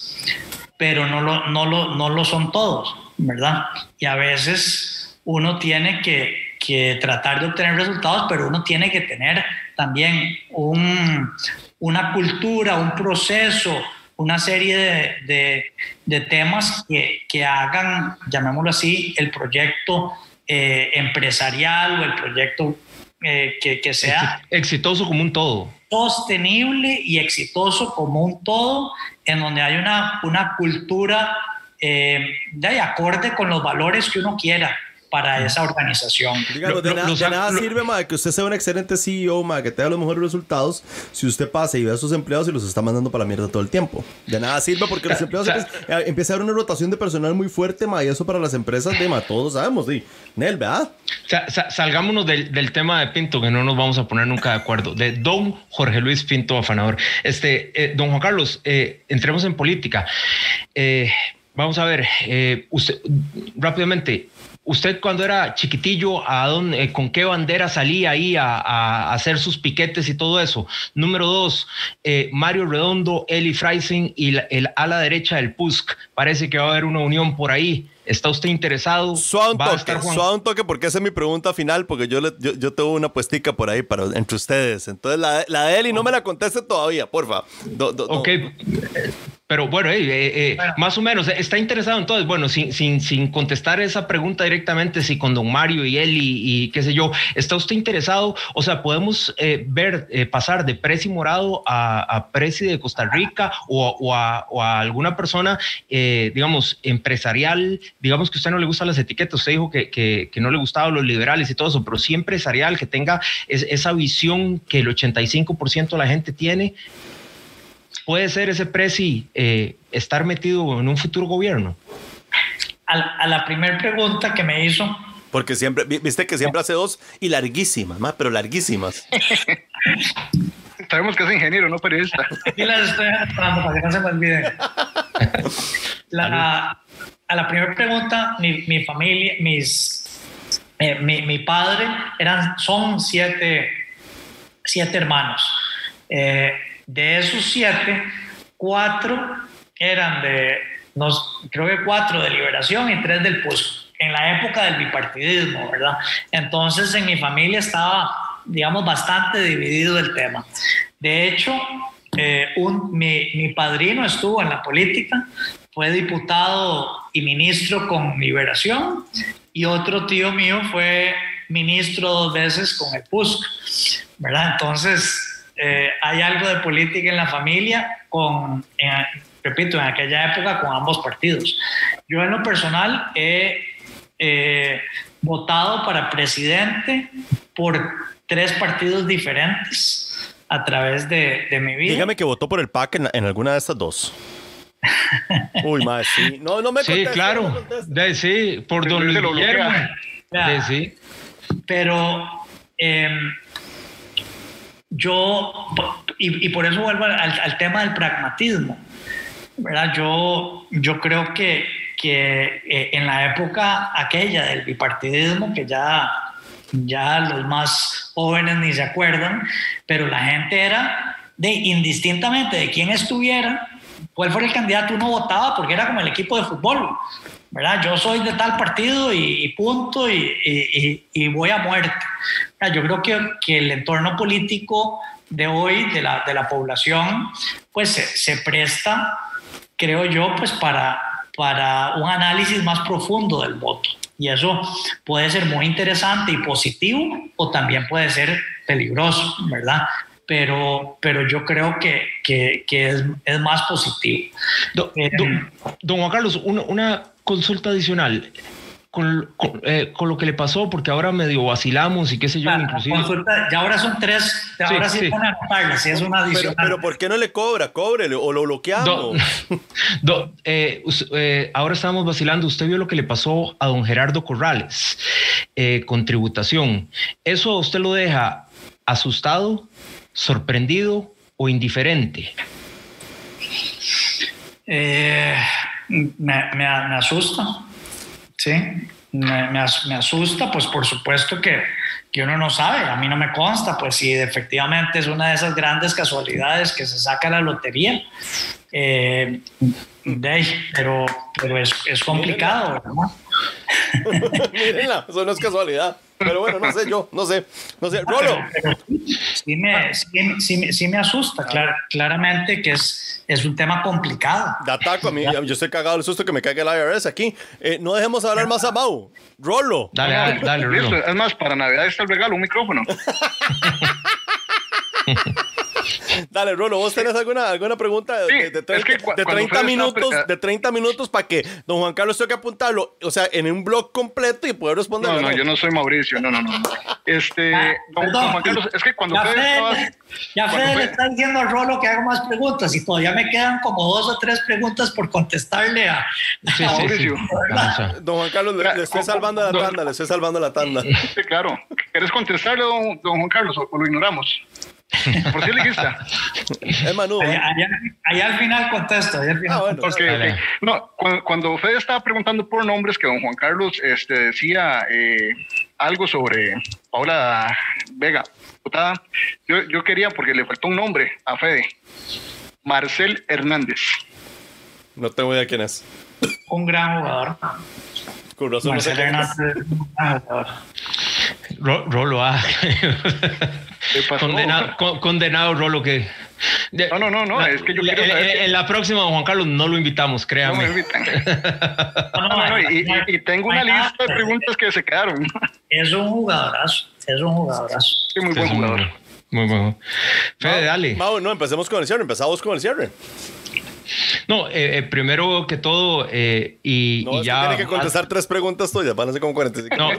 pero no lo, no lo, no lo son todos, ¿verdad? Y a veces uno tiene que, que tratar de obtener resultados, pero uno tiene que tener también un, una cultura, un proceso, una serie de, de, de temas que, que, hagan, llamémoslo así, el proyecto eh, empresarial o el proyecto eh, que, que, sea exitoso como un todo. Sostenible y exitoso como un todo, en donde hay una, una cultura eh, de acorde con los valores que uno quiera para esa organización. Digamos, de, nada sirve, ma, que usted sea un excelente CEO, ma, que tenga los mejores resultados, si usted pasa y ve a sus empleados y los está mandando para la mierda todo el tiempo. De nada sirve porque los empleados eh, empieza a haber una rotación de personal muy fuerte, ma, y eso para las empresas, de, ma, todos sabemos, sí. Nel, ¿verdad? salgámonos del, del, tema de Pinto, que no nos vamos a poner nunca de acuerdo, de don Jorge Luis Pinto Afanador. Este, eh, don Juan Carlos, eh, entremos en política. Eh, vamos a ver, eh, usted, rápidamente, usted cuando era chiquitillo, ¿a dónde, eh, ¿con qué bandera salía ahí a, a, hacer sus piquetes y todo eso? Número dos, eh, Mario Redondo, Eli Freising y la, el ala derecha del PUSC. Parece que va a haber una unión por ahí. ¿Está usted interesado? Suave un toque, suave un toque porque esa es mi pregunta final, porque yo, le, yo, yo, tengo una puestica por ahí para, entre ustedes. Entonces, la, la de Eli no me la conteste todavía, porfa. Do, do, ok, no. Pero bueno, eh, eh, bueno, más o menos, está interesado entonces, bueno, sin, sin, sin contestar esa pregunta directamente, si con don Mario y Eli y, y qué sé yo, ¿está usted interesado? O sea, podemos eh, ver pasar de Presi Morado a, a Presi de Costa Rica o, o, a, o a, alguna persona, digamos, empresarial digamos que a usted no le gustan las etiquetas, usted dijo que, que, que, no le gustaban los liberales y todo eso, pero sí empresarial, que tenga es, esa visión que el 85% de la gente tiene, puede ser ese presi eh, estar metido en un futuro gobierno. A, a la primera pregunta que me hizo, porque siempre, viste que siempre hace dos y larguísimas, más, pero larguísimas. (laughs) Sabemos que es ingeniero, no periodista. Aquí las estoy esperando para que no se me olviden. La, a la primera pregunta, mi, mi familia, mis, eh, mi, mi, padre, eran, son siete, siete hermanos. Eh, de esos siete, cuatro eran de, nos, creo que cuatro de liberación y tres del PUSC, en la época del bipartidismo, ¿verdad? Entonces en mi familia estaba, digamos, bastante dividido el tema. De hecho, eh, un, mi, mi padrino estuvo en la política, fue diputado y ministro con Liberación y otro tío mío fue ministro dos veces con el PUSC, ¿verdad? Entonces, eh, hay algo de política en la familia con, en, repito, en aquella época con ambos partidos. Yo en lo personal he eh, votado para presidente por tres partidos diferentes a través de, de mi vida. Dígame que votó por el PAC en, en alguna de estas dos. (laughs) Uy, más sí. No, no me Sí, claro. No de, sí, por don Luis Guillermo. De, sí. Pero eh, yo, y, y, por eso vuelvo al, al, tema del pragmatismo, ¿verdad? Yo, yo creo que, que eh, en la época aquella del bipartidismo, que ya, ya los más jóvenes ni se acuerdan, pero la gente era de indistintamente de quién estuviera, cuál fuera el candidato, uno votaba porque era como el equipo de fútbol, ¿verdad? Yo soy de tal partido y, y punto y, y, y, voy a muerte. Yo creo que, que, el entorno político de hoy, de la, de la población, pues se, se, presta, creo yo, pues para, para un análisis más profundo del voto. Y eso puede ser muy interesante y positivo o también puede ser peligroso, ¿verdad? pero, pero yo creo que, que, que es, es, más positivo. Don, eh, don, don Juan Carlos, una, una, consulta adicional. Con, con, eh, con, lo que le pasó, porque ahora medio vacilamos y qué sé yo, claro, inclusive. Consulta, ya ahora son tres, ahora sí, sí, sí. van a si es una adicional. Pero, pero, ¿por qué no le cobra? Cóbrele o lo bloqueamos. Do, (laughs) do, eh, eh, ahora estamos vacilando. Usted vio lo que le pasó a don Gerardo Corrales eh, con tributación. ¿Eso usted lo deja asustado? sorprendido o indiferente? Eh, me, me, asusta, sí, me, me, asusta, pues por supuesto que, que uno no sabe, a mí no me consta, pues si efectivamente es una de esas grandes casualidades que se saca la lotería. Eh, pero, pero es, es complicado, (laughs) Mírenla, eso no es casualidad. Pero bueno, no sé yo, no sé. No sé. Rolo. sí, me, sí, sí, me asusta, claramente que es, es un tema complicado. De ataco a mí, yo estoy cagado del susto que me caiga el IRS aquí. Eh, no dejemos hablar más a Mau. Rolo. Dale, dale, dale, Rolo. Es más, para Navidad está el regalo, un micrófono. (laughs) Dale, Rolo, ¿vos tenés alguna, alguna pregunta de, de, 30, minutos, de 30 minutos para que don Juan Carlos tenga que apuntarlo, o sea, en un blog completo y poder responder? No, no, yo no soy Mauricio, no, no, no. Este, ah, don, Juan Carlos, es que cuando ya Fede, ya Fede le está diciendo a Rolo que haga más preguntas y todavía me quedan como dos o tres preguntas por contestarle a, Mauricio. don Juan Carlos, le, estoy salvando la tanda, le estoy salvando la tanda. Sí, claro. ¿Quieres contestarle, don, don Juan Carlos, o lo ignoramos? (laughs) ¿Por qué? Es Manu. Allá, al final contesto. Allá al final ah, Porque, no, cuando, Fede estaba preguntando por nombres, que don Juan Carlos este, decía eh, algo sobre Paula Vega, yo, yo quería, porque le faltó un nombre a Fede, Marcel Hernández. No tengo idea quién es. Un gran jugador. Marcel Hernández. Rolo A. condenado, condenado Rolo que... no, no, no, no, es que yo quiero En la próxima, Juan Carlos, no lo invitamos, créame. No me invitan. (laughs) no, no, no, y, y, tengo una lista de preguntas que se quedaron. Es un jugadorazo, es un jugadorazo. Sí, muy buen jugador. Muy bueno. Fede, dale. Mau, no, empecemos con el cierre, empezamos con el cierre. No, eh, eh, primero que todo, eh, y, no, ya. Tiene que contestar tres preguntas tuyas, van a ser como 45. No,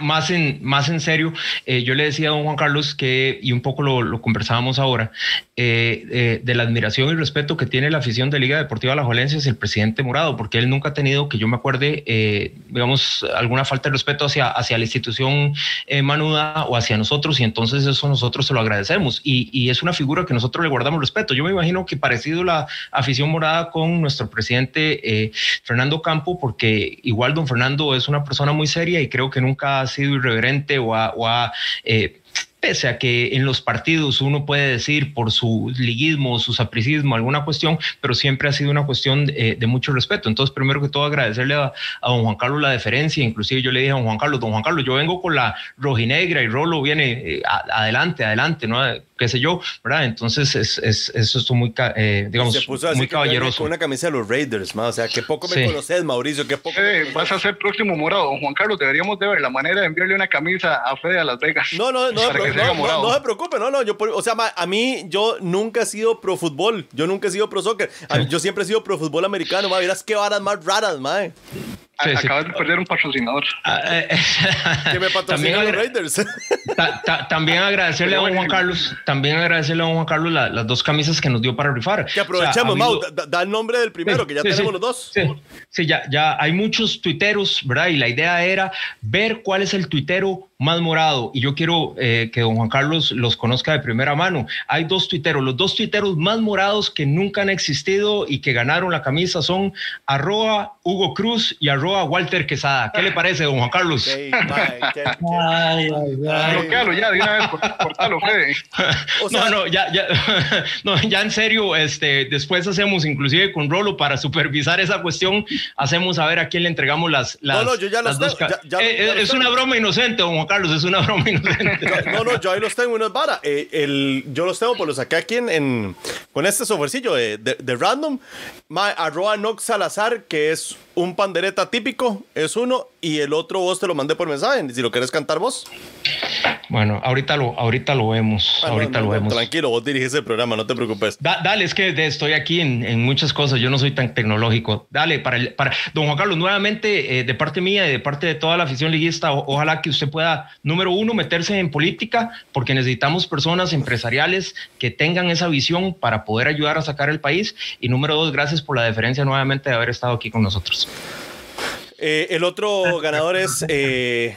más, en, más en serio, yo le decía a don Juan Carlos que, y un poco lo, conversábamos ahora, de la admiración y respeto que tiene la afición de Liga Deportiva La Jolencia es el presidente Morado, porque él nunca ha tenido, que yo me acuerde, digamos, alguna falta de respeto hacia, hacia la institución manuda o hacia nosotros, y entonces eso nosotros se lo agradecemos. Y, y es una figura que nosotros le guardamos respeto. Yo me imagino que parecido la afición morada con nuestro presidente eh, Fernando Campo, porque igual don Fernando es una persona muy seria y creo que nunca ha sido irreverente o ha, eh, pese a que en los partidos uno puede decir por su liguismo, su sapricismo, alguna cuestión, pero siempre ha sido una cuestión de, eh, mucho respeto. Entonces, primero que todo, agradecerle a, don Juan Carlos la deferencia. Inclusive yo le dije a don Juan Carlos, don Juan Carlos, yo vengo con la rojinegra y Rolo viene adelante, adelante, ¿no? Qué sé yo, ¿verdad? Entonces, es, es, eso es muy, eh, digamos, muy caballeroso. Con una camisa de los Raiders, ¿no? o sea, que poco me conoces, Mauricio, que poco. vas a ser próximo morado. Juan Carlos, deberíamos de ver la manera de enviarle una camisa a Fede a Las Vegas. No, no, no, (laughs) no, se preocupe, no, no, yo, o sea, a mí, yo nunca he sido pro fútbol, yo nunca he sido pro soccer, yo siempre he sido pro fútbol americano, ma, verás qué varas más raras, mae. Acabas de perder un patrocinador. Ah, eh, (laughs) que me patrocina los Raiders. (laughs) también agradecerle a don Juan Carlos, también agradecerle a don Juan Carlos las dos camisas que nos dio para rifar. Que aprovechemos, Mau, da, el nombre del primero, que ya tenemos los dos. Sí, ya, ya hay muchos tuiteros, ¿verdad? Y la idea era ver cuál es el tuitero más morado. Y yo quiero eh, que don Juan Carlos los conozca de primera mano. Hay dos tuiteros, los dos tuiteros más morados que nunca han existido y que ganaron la camisa son arroba Hugo Cruz y arroba Walter Quesada. ¿Qué le parece, don Juan Carlos? ya, de una vez, cortalo, Fede. (laughs) no, no, ya, ya, (laughs) no, ya en serio, este, después hacemos inclusive con Rolo para supervisar esa cuestión, hacemos a ver a quién le entregamos las, las No, no, yo ya las dos. Eh, es una broma inocente, don Juan Carlos, es una (laughs) broma inocente. No, no, yo ahí los tengo, una vara. Eh, el, yo los tengo, pues los saqué aquí en, con este softwarecillo de, de, random. My, arroba Nox Salazar, que es un pandereta típico, es uno, y el otro vos te lo mandé por mensaje, si lo quieres cantar vos. Bueno, ahorita lo, ahorita lo vemos. Ah, ahorita lo vemos. Tranquilo, vos diriges el programa, no te preocupes. dale, es que estoy aquí en, en, muchas cosas, yo no soy tan tecnológico. Dale, para, el, para don Juan Carlos, nuevamente, eh, de parte mía y de parte de toda la afición liguista, ojalá que usted pueda, número uno, meterse en política, porque necesitamos personas empresariales que tengan esa visión para poder ayudar a sacar el país. Y número dos, gracias por la deferencia nuevamente de haber estado aquí con nosotros. Eh, el otro ganador es. Eh,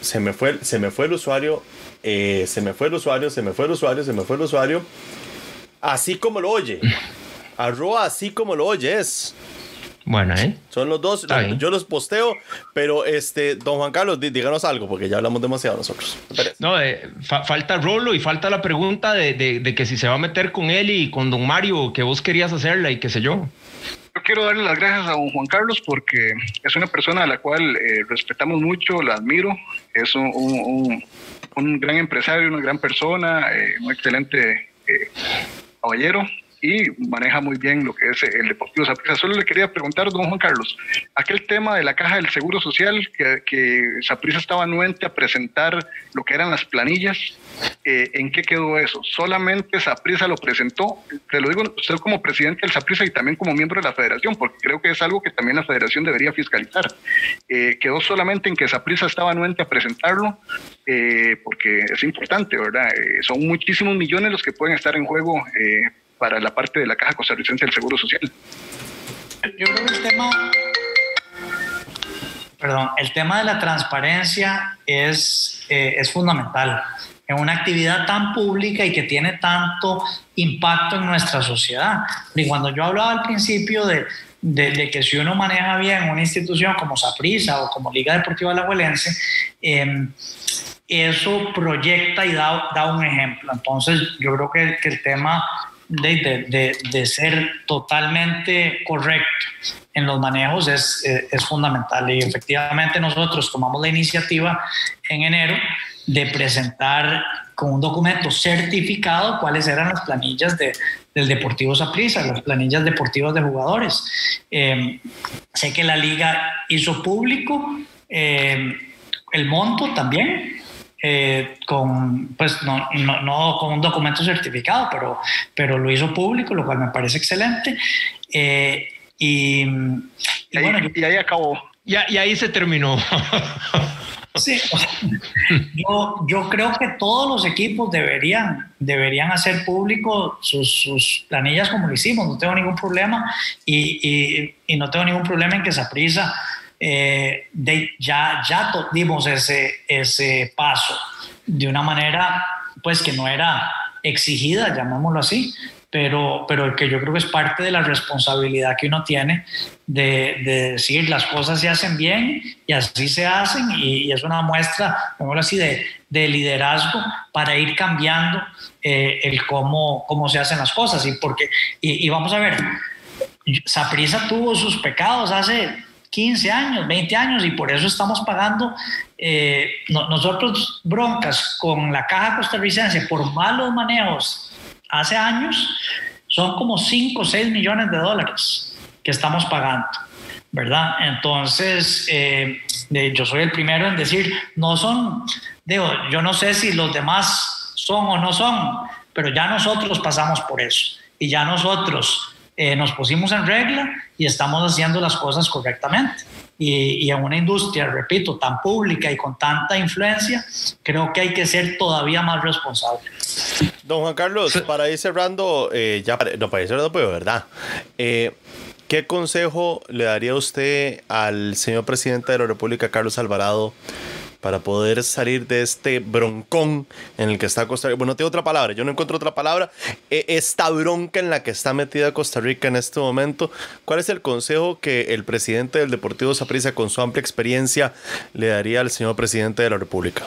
se, me fue, se me fue el usuario. Eh, se me fue el usuario, se me fue el usuario, se me fue el usuario. Así como lo oye. Arroba así como lo oyes. Bueno, ¿eh? Son los dos. Yo los posteo, pero este, don Juan Carlos, díganos algo, porque ya hablamos demasiado nosotros. No, falta Rolo y falta la pregunta de, de, que si se va a meter con él y con don Mario, que vos querías hacerla y qué sé yo. Quiero darle las gracias a don Juan Carlos porque es una persona a la cual eh, respetamos mucho, la admiro, es un, un, gran empresario, una gran persona, eh, un excelente eh, caballero y maneja muy bien lo que es el Deportivo Saprissa. Solo le quería preguntar, don Juan Carlos, aquel tema de la caja del Seguro Social, que, que Saprissa estaba anuente a presentar lo que eran las planillas, eh, ¿en qué quedó eso? ¿Solamente Saprissa lo presentó? Te lo digo usted como presidente del Saprissa y también como miembro de la federación, porque creo que es algo que también la federación debería fiscalizar. Eh, ¿Quedó solamente en que Saprissa estaba anuente a presentarlo? Eh, porque es importante, ¿verdad? son muchísimos millones los que pueden estar en juego para la parte de la Caja Costarricense del Seguro Social. Yo creo que el tema, perdón, el tema de la transparencia es, eh, es fundamental en una actividad tan pública y que tiene tanto impacto en nuestra sociedad. Y cuando yo hablaba al principio de, de, que si uno maneja bien una institución como Saprisa o como Liga Deportiva Alajuelense, eh, eso proyecta y da, da, un ejemplo. Entonces, yo creo que, que el tema de, de, ser totalmente correcto en los manejos es, eh, es, fundamental. Y efectivamente nosotros tomamos la iniciativa en enero de presentar con un documento certificado cuáles eran las planillas de, del Deportivo Saprissa, las planillas deportivas de jugadores. Eh, sé que la liga hizo público eh, el monto también, eh, con, pues no, no, con un documento certificado, pero, pero lo hizo público, lo cual me parece excelente. Eh, y, bueno, y ahí acabó. Y, y ahí se terminó. Sí, yo, yo, creo que todos los equipos deberían, deberían hacer público sus, sus planillas como lo hicimos, no tengo ningún problema y, y, y no tengo ningún problema en que esa prisa eh, de, ya, ya dimos ese, ese paso de una manera pues que no era exigida, llamémoslo así, pero, pero que yo creo que es parte de la responsabilidad que uno tiene de, de decir las cosas se hacen bien y así se hacen y, es una muestra, llamémoslo así, de, de liderazgo para ir cambiando eh, el cómo, cómo se hacen las cosas. Y porque y, y vamos a ver Saprisa tuvo sus pecados hace 15 años, 20 años y por eso estamos pagando eh, nosotros broncas con la caja costarricense por malos manejos hace años son como 5 o 6 millones de dólares que estamos pagando, ¿verdad? Entonces, eh, yo soy el primero en decir, no son, digo, yo no sé si los demás son o no son, pero ya nosotros pasamos por eso y ya nosotros eh, nos pusimos en regla y estamos haciendo las cosas correctamente. Y, y, en una industria, repito, tan pública y con tanta influencia, creo que hay que ser todavía más responsable. Don Juan Carlos, para ir cerrando, eh, ya no para ir cerrando, pero verdad. Eh, ¿Qué consejo le daría usted al señor presidente de la República, Carlos Alvarado, para poder salir de este broncón en el que está Costa Rica. Bueno, tengo otra palabra, yo no encuentro otra palabra. E, esta bronca en la que está metida Costa Rica en este momento. ¿Cuál es el consejo que el presidente del Deportivo Saprissa, con su amplia experiencia, le daría al señor presidente de la República?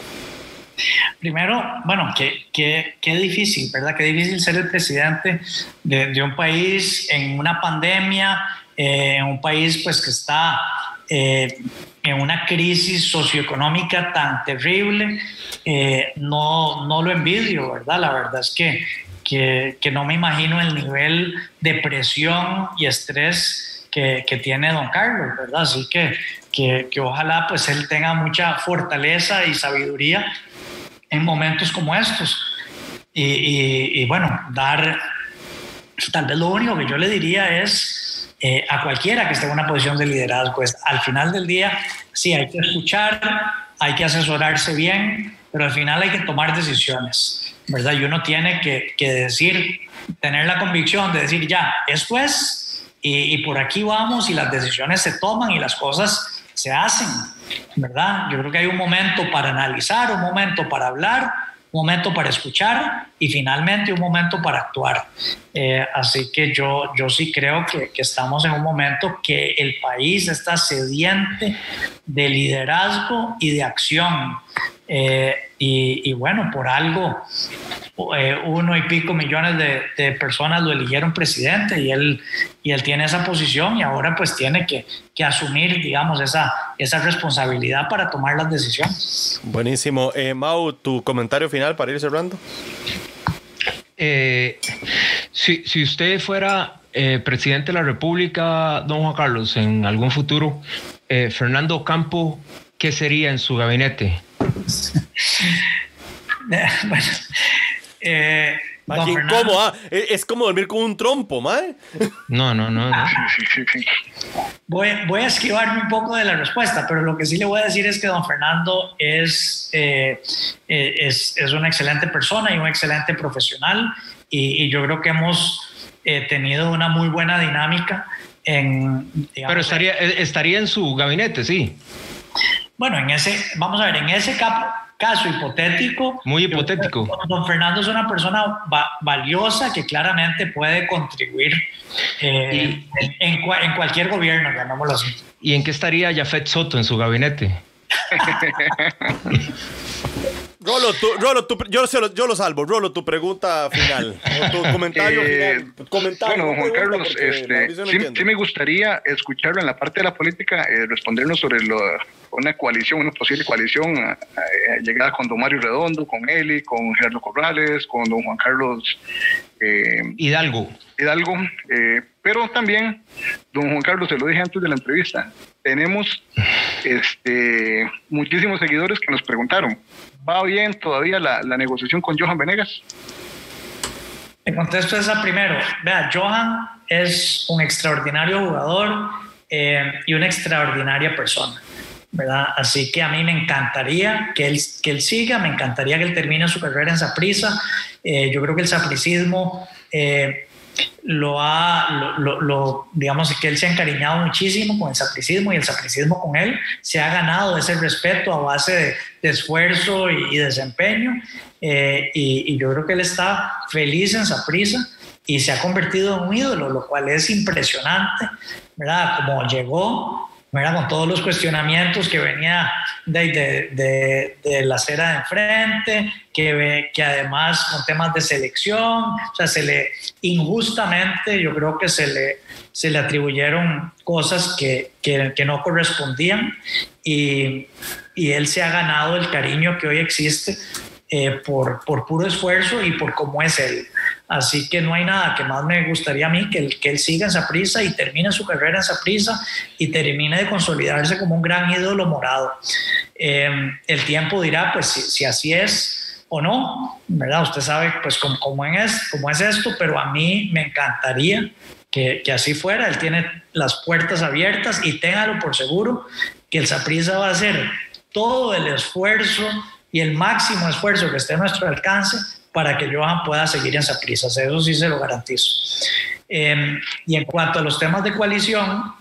Primero, bueno, qué, qué, qué, difícil, ¿verdad? Qué difícil ser el presidente de, de un país en una pandemia, eh, en un país pues que está eh, en una crisis socioeconómica tan terrible, eh, no, no lo envidio, ¿verdad? La verdad es que, que, que, no me imagino el nivel de presión y estrés que, que tiene don Carlos, ¿verdad? Así que, que, que ojalá pues él tenga mucha fortaleza y sabiduría en momentos como estos. Y, y, y bueno, dar, tal vez lo único que yo le diría es eh, a cualquiera que esté en una posición de liderazgo. Es, al final del día, sí, hay que escuchar, hay que asesorarse bien, pero al final hay que tomar decisiones, ¿verdad? Y uno tiene que, que decir, tener la convicción de decir, ya, esto es, y, y por aquí vamos, y las decisiones se toman y las cosas se hacen, ¿verdad? Yo creo que hay un momento para analizar, un momento para hablar, un momento para escuchar y finalmente un momento para actuar. Eh, así que yo, yo sí creo que, que, estamos en un momento que el país está sediente de liderazgo y de acción. Eh, y, y, bueno, por algo eh, uno y pico millones de, personas lo eligieron presidente y él, y él tiene esa posición y ahora pues tiene que, que asumir, digamos, esa, esa responsabilidad para tomar las decisiones. Buenísimo. Eh, Mau, tu comentario final para ir cerrando. Eh, si, si, usted fuera presidente de la República, don Juan Carlos, en algún futuro, Fernando Campo, ¿qué sería en su gabinete? (laughs) bueno, eh, ¿Cómo? es como dormir con un trompo, mae. No, no, no. Voy, voy, a esquivarme un poco de la respuesta, pero lo que sí le voy a decir es que don Fernando es, eh, eh, es, es, una excelente persona y un excelente profesional y, yo creo que hemos eh, tenido una muy buena dinámica en... pero estaría, estaría en su gabinete, sí. Bueno, en ese, vamos a ver, en ese capo, caso hipotético. Muy hipotético. Don Fernando es una persona valiosa que claramente puede contribuir eh, en, cualquier gobierno, llamémoslo así. ¿Y en qué estaría Jafet Soto en su gabinete? (laughs) Rolo, Rolo yo, yo, lo salvo. Rolo, tu pregunta final. tu (laughs) comentario eh, final. bueno, Juan Carlos, este, sí, me gustaría escucharlo en la parte de la política, eh, respondernos sobre lo, una coalición, una posible coalición eh, eh, llegada con don Mario Redondo, con Eli, con Gerardo Corrales, con don Juan Carlos Hidalgo. Hidalgo, pero también, don Juan Carlos, se lo dije antes de la entrevista, tenemos este, muchísimos seguidores que nos preguntaron, ¿va bien todavía la, negociación con Johan Venegas? Te contesto esa primero. Vea, Johan es un extraordinario jugador eh, y una extraordinaria persona. ¿verdad? Así que a mí me encantaría que él, que él siga, me encantaría que él termine su carrera en Saprisa. Eh, yo creo que el sapricismo eh, lo ha, lo, digamos que él se ha encariñado muchísimo con el sapricismo y el sapricismo con él se ha ganado ese respeto a base de, esfuerzo y, desempeño eh, y, yo creo que él está feliz en Saprisa y se ha convertido en un ídolo, lo cual es impresionante, ¿verdad? Como llegó, con todos los cuestionamientos que venía de, de, de, la acera de enfrente, que, que además con temas de selección, o sea, se le injustamente yo creo que se le, se le atribuyeron cosas que, que, que no correspondían y, y, él se ha ganado el cariño que hoy existe eh, por, por puro esfuerzo y por cómo es él. Así que no hay nada que más me gustaría a mí que él, que él siga en prisa y termine su carrera en prisa y termine de consolidarse como un gran ídolo morado. Em, el tiempo dirá, pues, si, así es o no, ¿verdad? Usted sabe, pues, cómo, cómo, es, cómo es esto, pero a mí me encantaría que, que así fuera. Él tiene las puertas abiertas y téngalo por seguro que el Saprisa va a hacer todo el esfuerzo y el máximo esfuerzo que esté a nuestro alcance para que Johan pueda seguir en Saprissa. Eso sí se lo garantizo. Em, y en cuanto a los temas de coalición,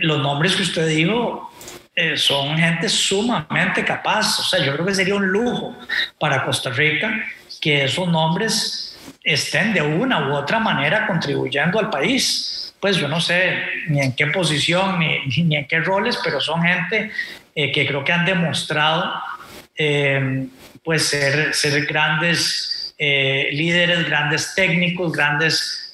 los nombres que usted dijo eh, son gente sumamente capaz. O sea, yo creo que sería un lujo para Costa Rica que esos nombres estén de una u otra manera contribuyendo al país. Pues yo no sé ni en qué posición ni, (laughs) ni en qué roles, pero son gente eh, que creo que han demostrado eh, pues ser, ser grandes eh, líderes, grandes técnicos, grandes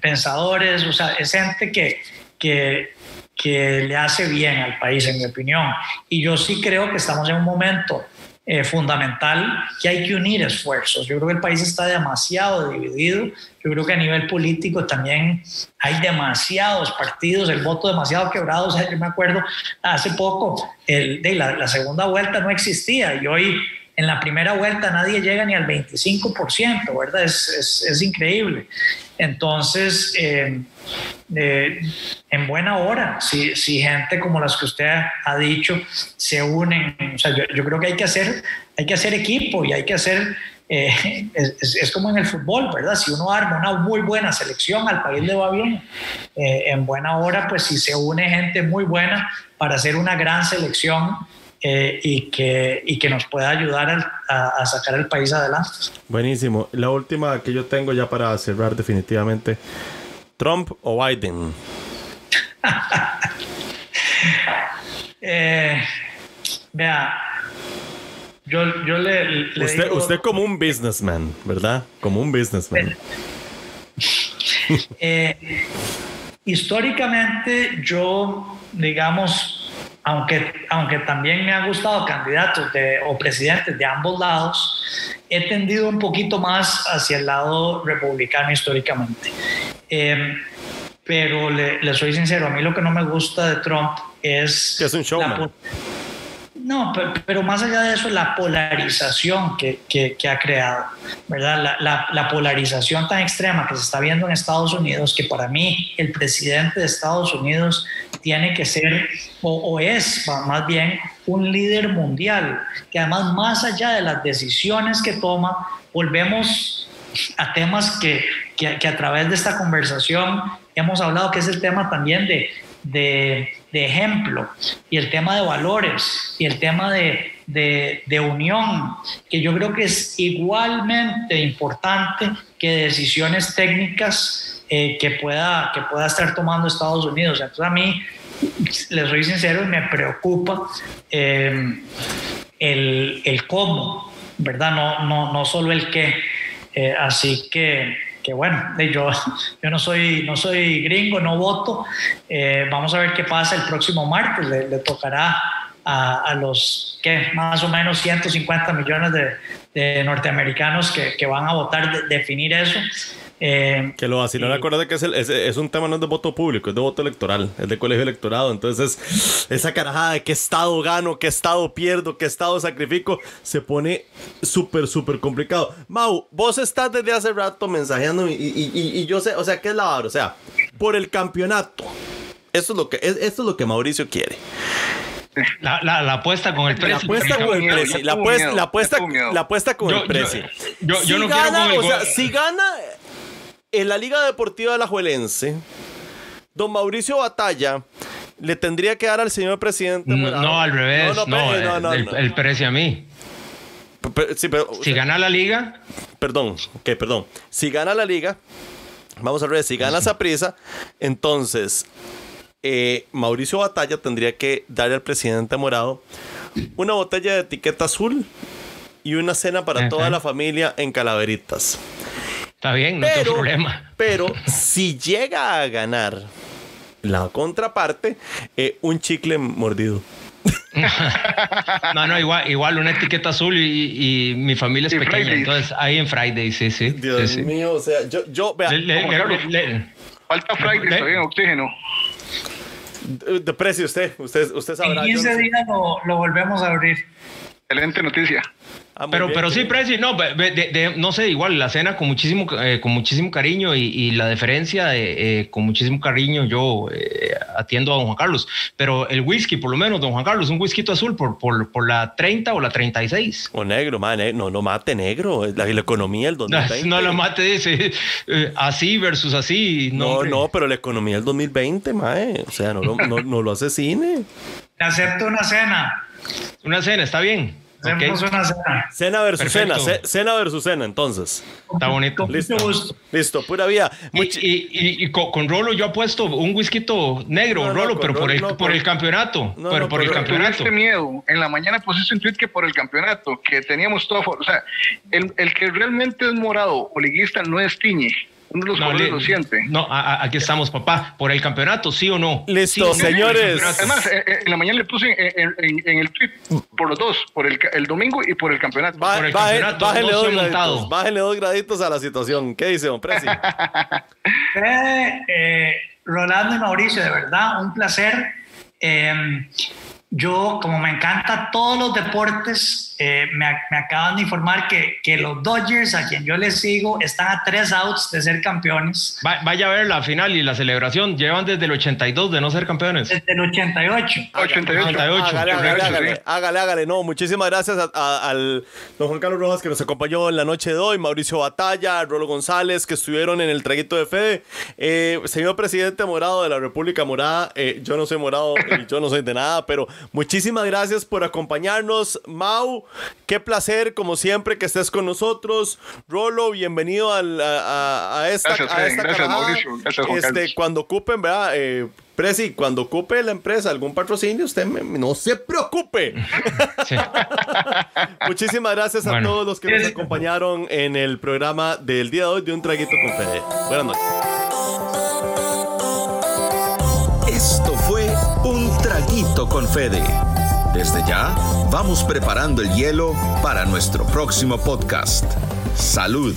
pensadores, o sea, es gente que, que, que le hace bien al país, en mi opinión. Y yo sí creo que estamos en un momento eh, fundamental que hay que unir esfuerzos. Yo creo que el país está demasiado dividido. Yo creo que a nivel político también hay demasiados partidos, el voto demasiado quebrado. O sea, yo me acuerdo hace poco, el, de la, segunda vuelta no existía y hoy en la primera vuelta nadie llega ni al 25%, ¿verdad? Es, es, es increíble. Entonces, eh, eh, en buena hora, si, si, gente como las que usted ha dicho se unen, o sea, yo, creo que hay que hacer, hay que hacer equipo y hay que hacer, eh, es, como en el fútbol, ¿verdad? Si uno arma una muy buena selección, al país le va bien. en buena hora, pues si se une gente muy buena para hacer una gran selección, eh, y, que, y que nos pueda ayudar a, sacar el país adelante. Buenísimo. La última que yo tengo ya para cerrar definitivamente. ¿Trump o Biden? (laughs) Eh, vea, yo, yo le, usted, usted como un businessman, ¿verdad? Como un businessman. (laughs) Eh, históricamente yo, digamos, aunque, aunque también me han gustado candidatos de, o presidentes de ambos lados, he tendido un poquito más hacia el lado republicano históricamente. Eh, pero le, soy sincero, a mí lo que no me gusta de Trump es... Que es un showman. No, pero, más allá de eso, la polarización que, que, ha creado, ¿verdad? La, la, polarización tan extrema que se está viendo en Estados Unidos, que para mí el presidente de Estados Unidos tiene que ser, o, o es más bien, un líder mundial, que además más allá de las decisiones que toma, volvemos a temas que, que, que a través de esta conversación hemos hablado, que es el tema también de, de de ejemplo y el tema de valores y el tema de, de, unión, que yo creo que es igualmente importante que decisiones técnicas eh, que, pueda, que pueda estar tomando Estados Unidos. Entonces a mí, les soy sincero, me preocupa eh, el, el, cómo, ¿verdad? No, no, no solo el qué. Eh, así que que bueno, yo, (laughs) yo no, soy, no soy gringo, no voto. Eh, vamos a ver qué pasa el próximo martes. Le, tocará a, a, los que más o menos 150 millones de, de norteamericanos que, que, van a votar definir eso. Eh, que lo así, no me acuerdo que es, es, un tema no es de voto público, es de voto electoral, es de colegio electorado. Entonces, esa carajada de qué estado gano, qué estado pierdo, qué estado sacrifico, se pone súper, súper complicado. Mau, vos estás desde hace rato mensajeando y, y, yo sé, o sea, ¿qué es la hora? O sea, por el campeonato. Esto es lo que, esto es lo que Mauricio quiere. La, la, apuesta con el precio. La apuesta con el precio. La apuesta, la apuesta, la apuesta con el precio. Yo, yo, no gana, quiero con el... o sea, si gana en la Liga Deportiva la Juelense, don Mauricio Batalla le tendría que dar al señor presidente. No, al revés. No, el, precio a mí. si gana la liga. Perdón, ok, perdón. Si gana la liga, vamos a ver, si gana esa prisa, entonces eh, Mauricio Batalla tendría que darle al presidente morado una botella de etiqueta azul y una cena para toda la familia en Calaveritas. Está bien, no hay problema. Pero si llega a ganar la contraparte, eh, un chicle mordido. (laughs) no, no, igual, igual una etiqueta azul y, mi familia es pequeña, entonces ahí en Friday, sí, sí. Dios mío, o sea, yo, yo, vea, falta Friday, está bien, oxígeno. De, precio usted, usted, usted sabrá. En 15 días lo, lo volvemos a abrir. Excelente noticia. Ah, pero, pero sí, Prezi, no, no sé, igual la cena con muchísimo, eh, con muchísimo cariño y, la deferencia eh, con muchísimo cariño yo eh, atiendo a don Juan Carlos. Pero el whisky, por lo menos, don Juan Carlos, un whisky azul por, por, por la 30 o la 36. O negro, man, no, no mate negro, la, la economía del (laughs) 2020. No, lo mate, dice, así versus así. No, no, pero la economía del 2020, mae, o sea, no, no, no, no lo asesine. (laughs) Acepto una cena. Una cena, está bien cena. Cena versus cena, cena versus cena, entonces. Está bonito. (laughs) Listo, listo, pura vida. Y, con, Rolo yo apuesto un whisky negro, Rolo, pero por, el, por el campeonato. pero por el campeonato. Este miedo. En la mañana pusiste un tweet que por el campeonato, que teníamos todo. O sea, el, el que realmente es morado o liguista no es Tiñe uno de los no, lo siente. No, aquí estamos, papá. ¿Por el campeonato, sí o no? Listo, señores. Además, eh, eh, en la mañana le puse en, el tweet por los dos, por el, el, domingo y por el campeonato. por el campeonato bájale, dos graditos, bájale dos graditos a la situación. ¿Qué dice, don Presi? (laughs) eh, Rolando y Mauricio, de verdad, un placer. Eh, yo, como me encanta todos los deportes, eh, me, me, acaban de informar que, que, los Dodgers, a quien yo les sigo, están a tres outs de ser campeones. vaya a ver la final y la celebración. Llevan desde el 82 de no ser campeones. Desde el 88. 88. Hágale, hágale, hágale, No, muchísimas gracias al don Juan Carlos Rojas que nos acompañó en la noche de hoy, Mauricio Batalla, Rolo González, que estuvieron en el traguito de Fede. Eh, señor presidente morado de la República Morada, eh, yo no soy morado y yo no soy de nada, pero Muchísimas gracias por acompañarnos, Mau. Qué placer, como siempre, que estés con nosotros. Rolo, bienvenido a, esta, gracias, a esta gracias, Mauricio. Gracias, este, Cuando ocupen, ¿verdad? Eh, Presi, cuando ocupe la empresa algún patrocinio, usted no se preocupe. (laughs) (laughs) Muchísimas gracias a todos los que nos acompañaron en el programa del día de hoy de Un Traguito con Fede. Buenas noches. Traguito con Fede. Desde ya, vamos preparando el hielo para nuestro próximo podcast. Salud.